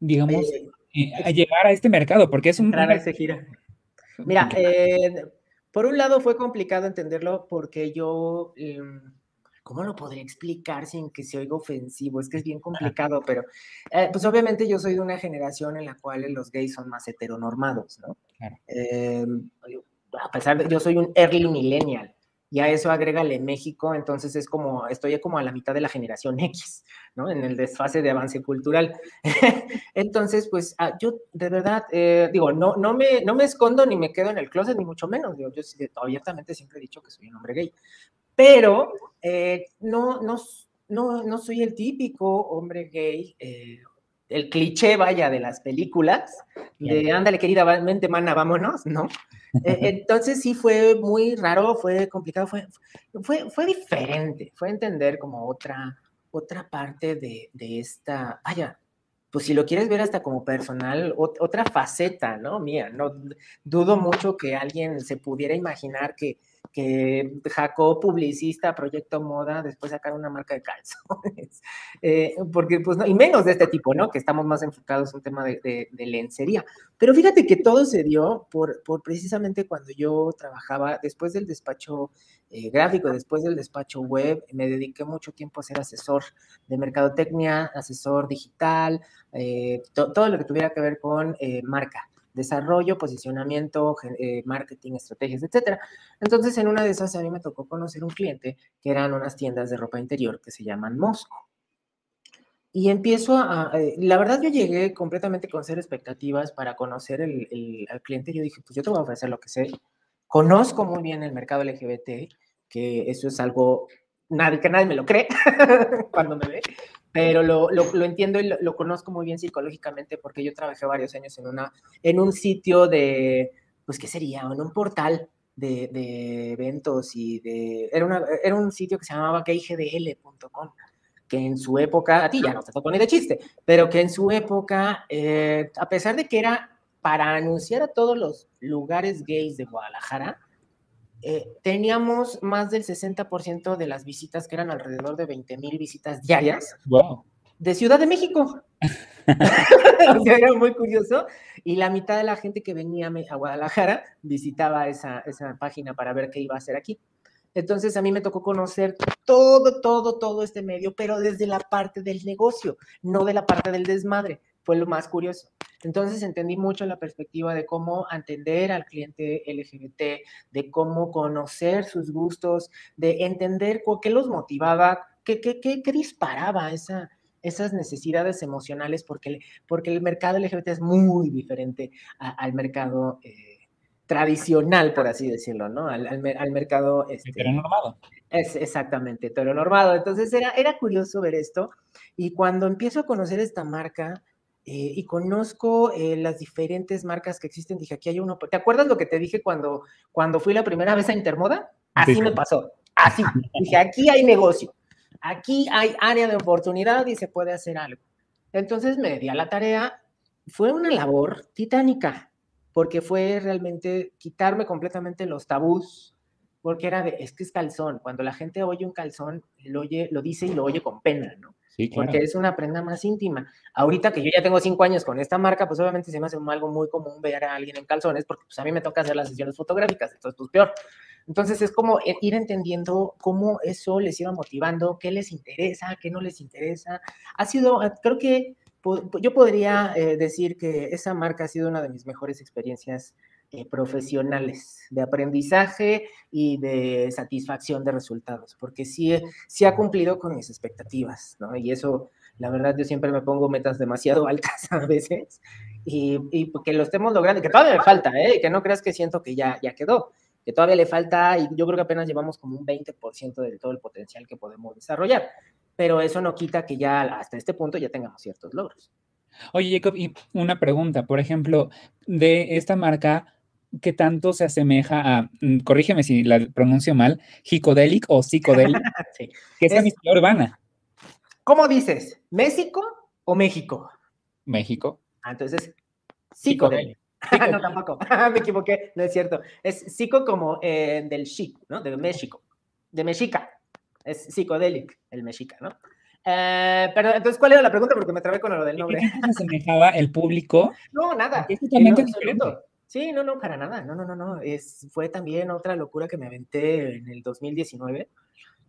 digamos, eh, eh, a llegar a este mercado? Porque es un... ese gira. Mira, eh, por un lado fue complicado entenderlo porque yo... Em, ¿Cómo lo podría explicar sin que se oiga ofensivo? Es que es bien complicado, pero pues obviamente yo soy de una generación en la cual los gays son más heteronormados, ¿no? Em, a pesar de, yo soy un early millennial, y a eso agrégale México, entonces es como, estoy como a la mitad de la generación X, ¿no? En el desfase de avance cultural. entonces, pues ah, yo de verdad, eh, digo, no, no, me, no me escondo ni me quedo en el closet, ni mucho menos, yo abiertamente siempre he dicho que soy un hombre gay, pero eh, no, no, no, no soy el típico hombre gay eh, el cliché, vaya, de las películas, de ándale, querida, mente mana, vámonos, ¿no? E, entonces sí fue muy raro, fue complicado, fue, fue, fue diferente, fue entender como otra, otra parte de, de esta, vaya, pues si lo quieres ver hasta como personal, otra faceta, ¿no? Mía, no dudo mucho que alguien se pudiera imaginar que que Jacob, publicista, proyecto moda, después sacar una marca de calzones. Eh, porque, pues, no, y menos de este tipo, ¿no? Que estamos más enfocados en un tema de, lencería. Pero fíjate que todo se dio por, por precisamente cuando yo trabajaba, después del despacho eh, gráfico, después del despacho web, me dediqué mucho tiempo a ser asesor de mercadotecnia, asesor digital, eh, todo lo que tuviera que ver con marca desarrollo, posicionamiento, eh, marketing, estrategias, etcétera. Entonces, en una de esas a mí me tocó conocer un cliente que eran unas tiendas de ropa interior que se llaman Mosco. Y empiezo a, eh, la verdad yo llegué completamente con ser expectativas para conocer el, al cliente. Yo dije, pues yo te voy a ofrecer lo que sé. Conozco muy bien el mercado LGBT, que eso es algo nadie, que nadie me lo cree cuando me ve, pero lo, lo, entiendo y lo, conozco muy bien psicológicamente porque yo trabajé varios años en, una, en un sitio de, pues, ¿qué sería? En un portal de, de eventos y de... Era, una, era un sitio que se llamaba gaygdl.com que en su época, a ti ya no te tocó ni de chiste, pero que en su época, eh, a pesar de que era para anunciar a todos los lugares gays de Guadalajara, eh, teníamos más del 60% de las visitas, que eran alrededor de 20 mil visitas diarias, wow. de Ciudad de México. o sea, era muy curioso. Y la mitad de la gente que venía a Guadalajara visitaba esa, esa página para ver qué iba a hacer aquí. Entonces a mí me tocó conocer todo, todo, todo este medio, pero desde la parte del negocio, no de la parte del desmadre. Fue lo más curioso. Entonces entendí mucho la perspectiva de cómo entender al cliente LGBT, de cómo conocer sus gustos, de entender qué los motivaba, qué, qué, qué, qué disparaba esa, esas necesidades emocionales, porque, porque el mercado LGBT es muy diferente al mercado. Eh, tradicional, por así decirlo, ¿no? Al, al, mercado... Este, heteronormado. Es, exactamente, heteronormado. Entonces era, era curioso ver esto y cuando empiezo a conocer esta marca eh, y conozco eh, las diferentes marcas que existen, dije, aquí hay uno... ¿Te acuerdas lo que te dije cuando, cuando fui la primera vez a Intermoda? Así me pasó, así. dije, aquí hay negocio, aquí hay área de oportunidad y se puede hacer algo. Entonces me di a la tarea, fue una labor titánica, porque fue realmente quitarme completamente los tabús, porque era de, es que es calzón, cuando la gente oye un calzón, lo, oye, lo dice y lo oye con pena, ¿no? Sí, claro. Porque es una prenda más íntima. Ahorita que yo ya tengo cinco años con esta marca, pues obviamente se me hace algo muy común ver a alguien en calzones, porque pues a mí me toca hacer las sesiones fotográficas, entonces pues peor. Entonces es como ir entendiendo cómo eso les iba motivando, qué les interesa, qué no les interesa. Ha sido, creo que yo podría eh, decir que esa marca ha sido una de mis mejores experiencias eh, profesionales, de aprendizaje y de satisfacción de resultados, porque sí, sí ha cumplido con mis expectativas, ¿no? Y eso, la verdad, yo siempre me pongo metas demasiado altas a veces, y, y que lo estemos logrando, que todavía me falta, ¿eh? Que no creas que siento que ya, ya quedó, que todavía le falta, y yo creo que apenas llevamos como un 20% de todo el potencial que podemos desarrollar pero eso no quita que ya hasta este punto ya tengamos ciertos logros. Oye, Jacob, y una pregunta, por ejemplo, de esta marca, ¿qué tanto se asemeja a, mm, corrígeme si la pronuncio mal, Hicodelic o Psicodelic, sí. que es, es la urbana? ¿Cómo dices? ¿México o México? México. Ah, entonces, psicodélico. no, tampoco. Me equivoqué, no es cierto. Es psico como eh, del chi, ¿no? De México. De Mexica. Es psicodélico, el mexica, ¿no? Eh, pero entonces, ¿cuál era la pregunta? Porque me trabé con lo del nombre. ¿Qué se asemejaba el público? No, nada. Es totalmente diferente. Sí, no, no, para nada. No, no, no, no. Es, fue también otra locura que me aventé en el 2019,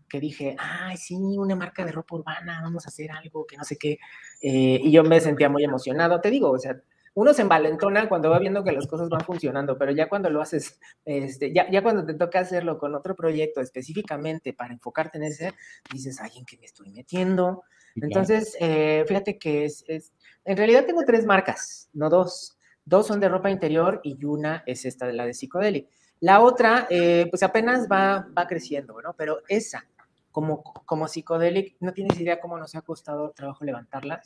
que dije, ay, sí, una marca de ropa urbana, vamos a hacer algo, que no sé qué. Eh, y yo me sentía muy emocionado. Te digo, o sea, uno se envalentona cuando va viendo que las cosas van funcionando, pero ya cuando lo haces, este, ya, ya cuando te toca hacerlo con otro proyecto específicamente para enfocarte en ese, dices, ay, ¿en qué me estoy metiendo? Entonces, eh, fíjate que es, es, en realidad tengo tres marcas, no dos. Dos son de ropa interior y una es esta de la de Psicodelic. La otra, eh, pues apenas va, va creciendo, ¿no? Pero esa, como, como Psicodelic, no tienes idea cómo nos ha costado trabajo levantarlas.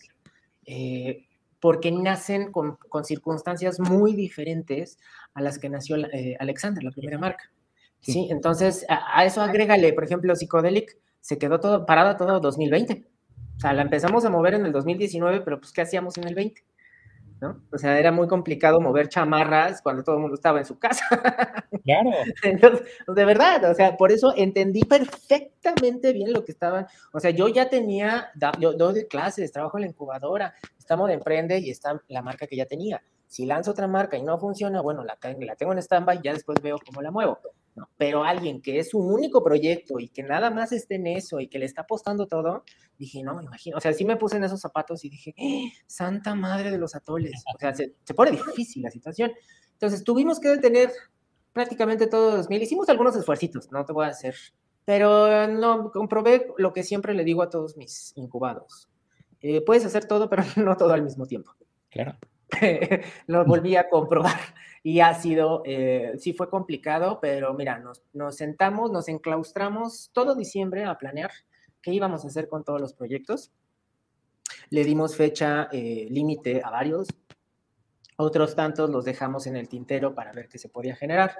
Eh, porque nacen con, circunstancias muy diferentes a las que nació eh, Alexander, la primera marca. Sí, entonces a, eso agrégale, por ejemplo, Psychedelic se quedó todo parada todo 2020. O sea, la empezamos a mover en el 2019, pero pues ¿qué hacíamos en el 20? ¿No? O sea, era muy complicado mover chamarras cuando todo el mundo estaba en su casa. Claro. Entonces, de verdad, o sea, por eso entendí perfectamente bien lo que estaban, o sea, yo ya tenía, yo doy clases, trabajo en la incubadora, estamos de emprende y está la marca que ya tenía. Si lanzo otra marca y no funciona, bueno, la, la tengo en stand-by, ya después veo cómo la muevo. Pero alguien que es un único proyecto y que nada más esté en eso y que le está apostando todo, dije, no, me imagino. O sea, sí me puse en esos zapatos y dije, ¡Eh, santa madre de los atoles. O sea, se, pone difícil la situación. Entonces, tuvimos que detener prácticamente todo 2000. Hicimos algunos esfuercitos, no te voy a hacer. Pero no, comprobé lo que siempre le digo a todos mis incubados. Eh, puedes hacer todo, pero no todo al mismo tiempo. Claro. lo volví a comprobar y ha sido, eh, sí fue complicado, pero mira, nos, nos, sentamos, nos enclaustramos todo diciembre a planear qué íbamos a hacer con todos los proyectos. Le dimos fecha eh, límite a varios, otros tantos los dejamos en el tintero para ver qué se podía generar.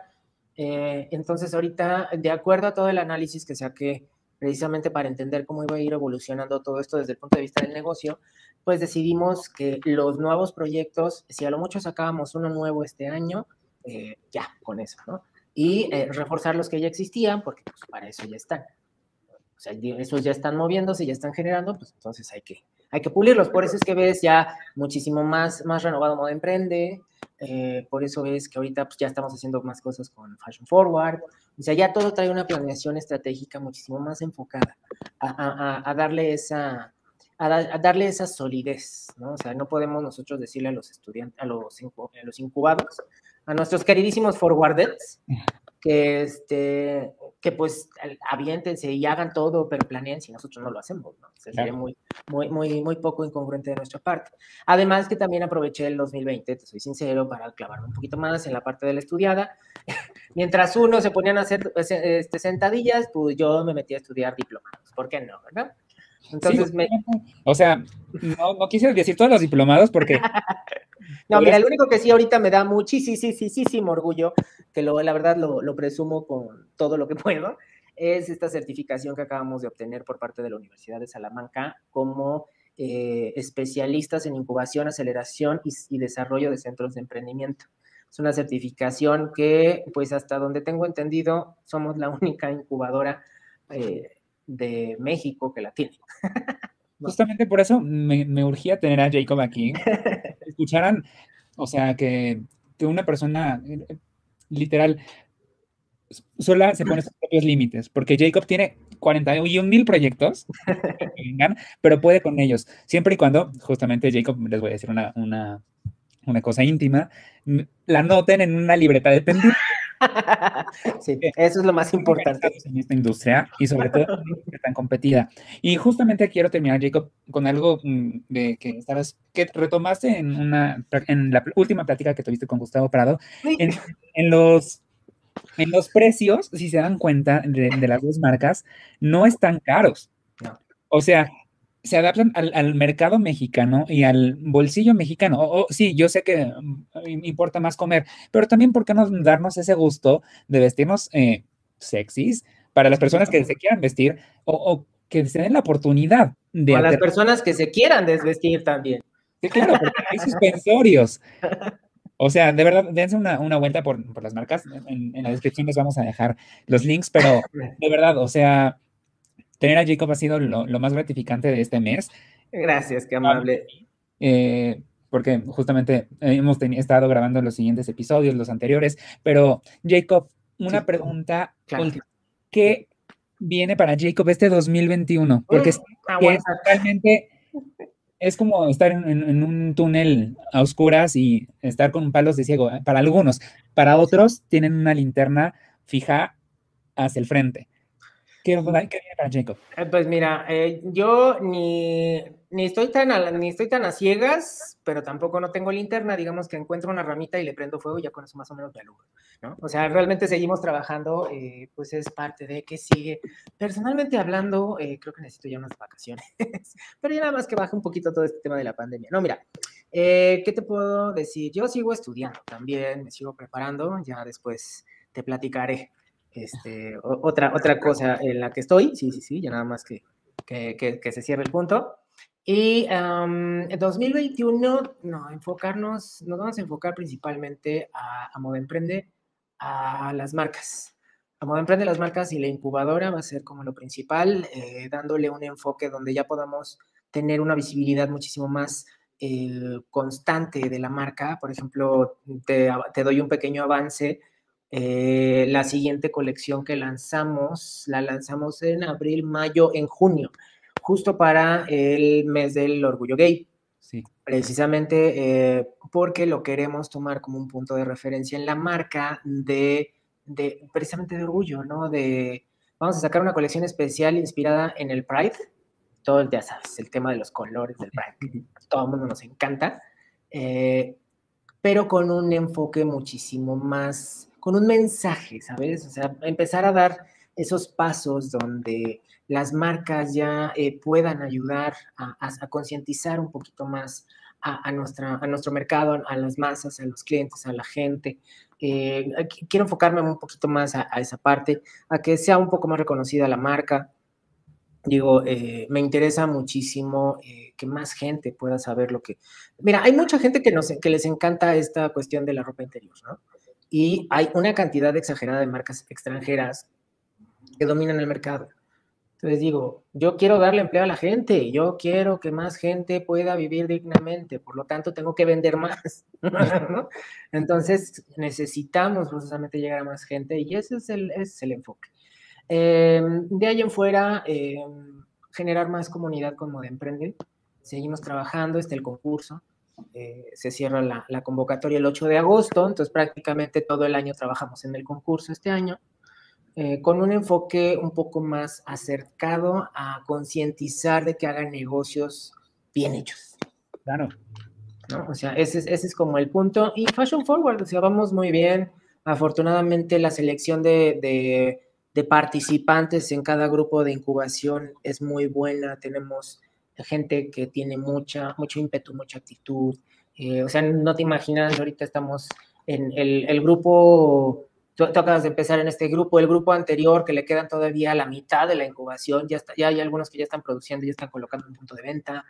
Eh, entonces ahorita, de acuerdo a todo el análisis que saqué precisamente para entender cómo iba a ir evolucionando todo esto desde el punto de vista del negocio, pues decidimos que los nuevos proyectos, si a lo mucho sacábamos uno nuevo este año, eh, ya, con eso, ¿no? Y eh, reforzar los que ya existían, porque pues, para eso ya están. O sea, esos ya están moviéndose, ya están generando, pues entonces hay que, hay que pulirlos. Por eso es que ves ya muchísimo más, más renovado modo emprende. Eh, por eso ves que ahorita pues, ya estamos haciendo más cosas con Fashion Forward. O sea, ya todo trae una planeación estratégica muchísimo más enfocada a, a, a darle esa, a, darle esa solidez, ¿no? O sea, no podemos nosotros decirle a los estudiantes, a los, a los incubados, a nuestros queridísimos forwarders, que, este, que pues aviéntense y hagan todo, pero planeen si nosotros no lo hacemos, ¿no? sería muy, muy, muy, muy poco incongruente de nuestra parte. Además que también aproveché el 2020, te soy sincero, para clavarme un poquito más en la parte de la estudiada. Mientras uno se ponían a hacer pues, este, sentadillas, pues yo me metí a estudiar diplomados. ¿Por qué no, verdad? Entonces, me... o sea, no, no, quise decir todos los diplomados porque... no, mira, el único que sí ahorita me da muchísimo orgullo, que lo, la verdad lo, lo, presumo con todo lo que puedo, es esta certificación que acabamos de obtener por parte de la Universidad de Salamanca como eh, especialistas en incubación, aceleración y, y desarrollo de centros de emprendimiento. Es una certificación que, pues hasta donde tengo entendido, somos la única incubadora eh, de México que la tiene. Justamente por eso me, me, urgía tener a Jacob aquí. Escucharan, o sea, que, que una persona literal sola se pone sus propios límites, porque Jacob tiene 41 mil proyectos, pero puede con ellos, siempre y cuando, justamente Jacob, les voy a decir una, una, una cosa íntima, la noten en una libreta de. sí, eso es lo más importante. En esta industria y sobre todo tan competida. Y justamente quiero terminar, Jacob, con algo mm, de que estabas, que retomaste en una, en la última plática que tuviste con Gustavo Prado, en, en los en los precios, si se dan cuenta de, de, las dos marcas, no están caros. No. O sea, se adaptan al, al, mercado mexicano y al bolsillo mexicano. O, o, sí, yo sé que importa más comer, pero también por qué no darnos ese gusto de vestirnos eh, sexys para las personas que se quieran vestir o, o que se den la oportunidad de... Para las personas que se quieran desvestir también. Sí, claro, porque hay suspensorios. O sea, de verdad, dense una, una vuelta por, por, las marcas. En, en la descripción les vamos a dejar los links, pero de verdad, o sea, tener a Jacob ha sido lo, lo, más gratificante de este mes. Gracias, qué amable. Eh, porque justamente hemos estado grabando los siguientes episodios, los anteriores, pero Jacob, una sí, pregunta claro. última. ¿Qué viene para Jacob este 2021? Porque mm, ah, bueno. es totalmente... Es como estar en, en, en, un túnel a oscuras y estar con palos de ciego. ¿eh? Para algunos, para otros tienen una linterna fija hacia el frente. ¿Qué, qué viene para Jacob? Pues mira, eh, yo ni, ni, estoy tan a, ni estoy tan a ciegas, pero tampoco no tengo linterna. Digamos que encuentro una ramita y le prendo fuego y ya con eso más o menos me alumbro. ¿no? O sea, realmente seguimos trabajando, eh, pues es parte de que sigue. Personalmente hablando, eh, creo que necesito ya unas vacaciones, pero ya nada más que baje un poquito todo este tema de la pandemia. No, mira, eh, ¿qué te puedo decir? Yo sigo estudiando también, me sigo preparando, ya después te platicaré este, otra, otra cosa en la que estoy, sí, sí, sí, ya nada más que, que, que, que se cierre el punto. Y um, en 2021, no, enfocarnos, nos vamos a enfocar principalmente a, a Modo Emprende, a las marcas. A Modo Emprende, las marcas y la incubadora va a ser como lo principal, eh, dándole un enfoque donde ya podamos tener una visibilidad muchísimo más eh, constante de la marca. Por ejemplo, te, te doy un pequeño avance eh, la siguiente colección que lanzamos, la lanzamos en abril, mayo, en junio, justo para el mes del orgullo gay. Sí. Precisamente eh, porque lo queremos tomar como un punto de referencia en la marca de, de, precisamente de orgullo, ¿no? De, vamos a sacar una colección especial inspirada en el Pride, todo el, ya sabes, el tema de los colores del Pride, todo el mundo nos encanta, eh, pero con un enfoque muchísimo más con un mensaje, ¿sabes? O sea, empezar a dar esos pasos donde las marcas ya eh, puedan ayudar a, concientizar un poquito más a, nuestra, a nuestro mercado, a las masas, a los clientes, a la gente. Eh, quiero enfocarme un poquito más a, esa parte, a que sea un poco más reconocida la marca. digo, eh, me interesa muchísimo que más gente pueda saber lo que... Mira, hay mucha gente que, nos, que les encanta esta cuestión de la ropa interior, ¿no? Y hay una cantidad exagerada de marcas extranjeras que dominan el mercado. Entonces digo, yo quiero darle empleo a la gente, yo quiero que más gente pueda vivir dignamente, por lo tanto tengo que vender más. ¿no? Entonces necesitamos precisamente llegar a más gente y ese es el, ese es el enfoque. Eh, de ahí en fuera, eh, generar más comunidad con Moda Emprende. Seguimos trabajando, está el concurso. Eh, se cierra la, la, convocatoria el 8 de agosto, entonces prácticamente todo el año trabajamos en el concurso este año, eh, con un enfoque un poco más acercado a concientizar de que hagan negocios bien hechos. Claro. ¿no? O sea, ese, ese es como el punto. Y Fashion Forward, o sea, vamos muy bien. Afortunadamente la selección de, de de participantes en cada grupo de incubación es muy buena. Tenemos gente que tiene mucha, mucho ímpetu, mucha actitud. Eh, o sea, no te imaginas, ahorita estamos en el, el grupo, tú, tú, acabas de empezar en este grupo, el grupo anterior que le quedan todavía la mitad de la incubación, ya, está, ya hay algunos que ya están produciendo, ya están colocando un punto de venta.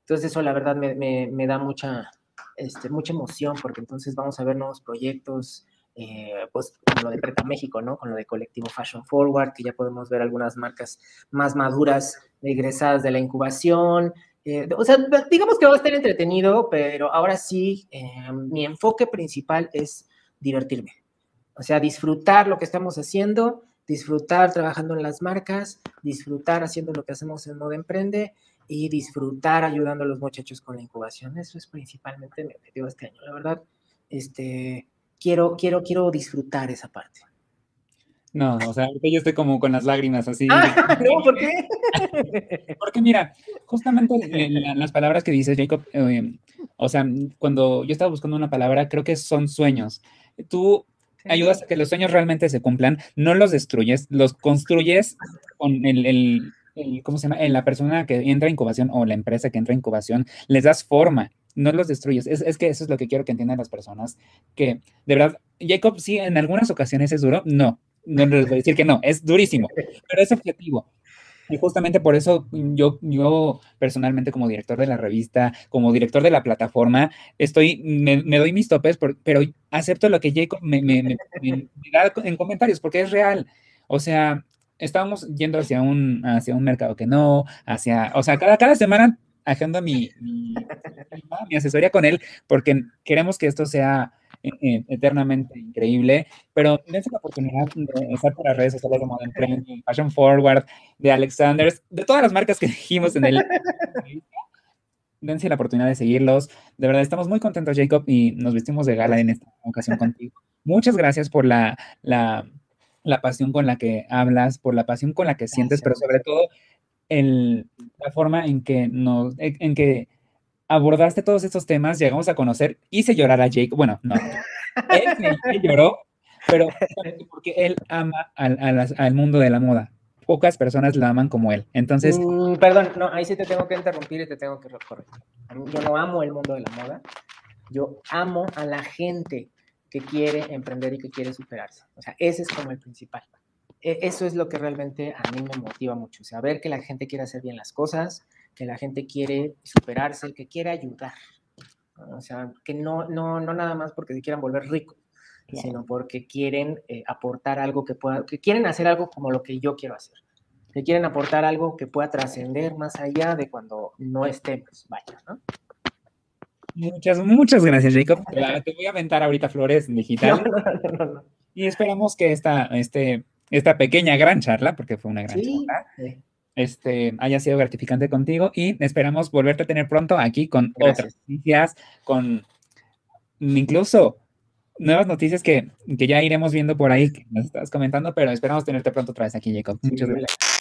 Entonces eso la verdad me, me, me da mucha, este, mucha emoción porque entonces vamos a ver nuevos proyectos, eh, pues con lo de Preta México, ¿no? Con lo de Colectivo Fashion Forward, que ya podemos ver algunas marcas más maduras egresadas de la incubación. Eh, o sea, digamos que va a estar entretenido, pero ahora sí, eh, mi enfoque principal es divertirme. O sea, disfrutar lo que estamos haciendo, disfrutar trabajando en las marcas, disfrutar haciendo lo que hacemos en Moda Emprende y disfrutar ayudando a los muchachos con la incubación. Eso es principalmente mi objetivo este año. La verdad, este, quiero, quiero, quiero disfrutar esa parte. No, o sea, yo estoy como con las lágrimas así. Ah, no, ¿por qué? Porque mira, justamente en las palabras que dices, Jacob, eh, o sea, cuando yo estaba buscando una palabra, creo que son sueños. Tú ayudas a que los sueños realmente se cumplan, no los destruyes, los construyes con el, el, el ¿cómo se llama? En la persona que entra en incubación o la empresa que entra en incubación, les das forma no los destruyes. Es, es, que eso es lo que quiero que entiendan las personas, que de verdad, Jacob sí en algunas ocasiones es duro, no, no les voy a decir que no, es durísimo, pero es objetivo. Y justamente por eso yo, yo personalmente como director de la revista, como director de la plataforma, estoy, me, me doy mis topes, por, pero acepto lo que Jacob me, me, me, da en comentarios, porque es real. O sea, estábamos yendo hacia un, hacia un mercado que no, hacia, o sea, cada, cada semana agendo mi, mi, mi, asesoría con él porque queremos que esto sea eh, eternamente increíble, pero dense la oportunidad de estar por las redes sociales de Modern Training, Fashion Forward, de Alexanders, de todas las marcas que dijimos en el... dense la oportunidad de seguirlos. De verdad, estamos muy contentos, Jacob, y nos vestimos de gala en esta ocasión contigo. Muchas gracias por la, la, la pasión con la que hablas, por la pasión con la que sientes, gracias. pero sobre todo el, la forma en que, nos, en que abordaste todos estos temas, llegamos a conocer, hice llorar a Jake, bueno, no, él, él lloró, pero porque él ama al, al, al, mundo de la moda. Pocas personas la aman como él. Entonces. Mm, perdón, no, ahí sí te tengo que interrumpir y te tengo que corregir. Yo no amo el mundo de la moda. Yo amo a la gente que quiere emprender y que quiere superarse. O sea, ese es como el principal. E, eso es lo que realmente a mí me motiva mucho, o sea, ver que la gente quiere hacer bien las cosas, que la gente quiere superarse, que quiere ayudar, o sea, que no, no, no nada más porque se quieran volver ricos, sino porque quieren eh, aportar algo que pueda, que quieren hacer algo como lo que yo quiero hacer, que quieren aportar algo que pueda trascender más allá de cuando no estemos, vaya, ¿no? Muchas, muchas gracias, Jacob. Te voy a aventar ahorita flores en digital. No, no, no, y esperamos que esta, este esta pequeña gran charla, porque fue una gran sí, charla, este, haya sido gratificante contigo y esperamos volverte a tener pronto aquí con Gracias. otras noticias, con incluso nuevas noticias que, que, ya iremos viendo por ahí, que nos estás comentando, pero esperamos tenerte pronto otra vez aquí, Jacob. Muchas gracias.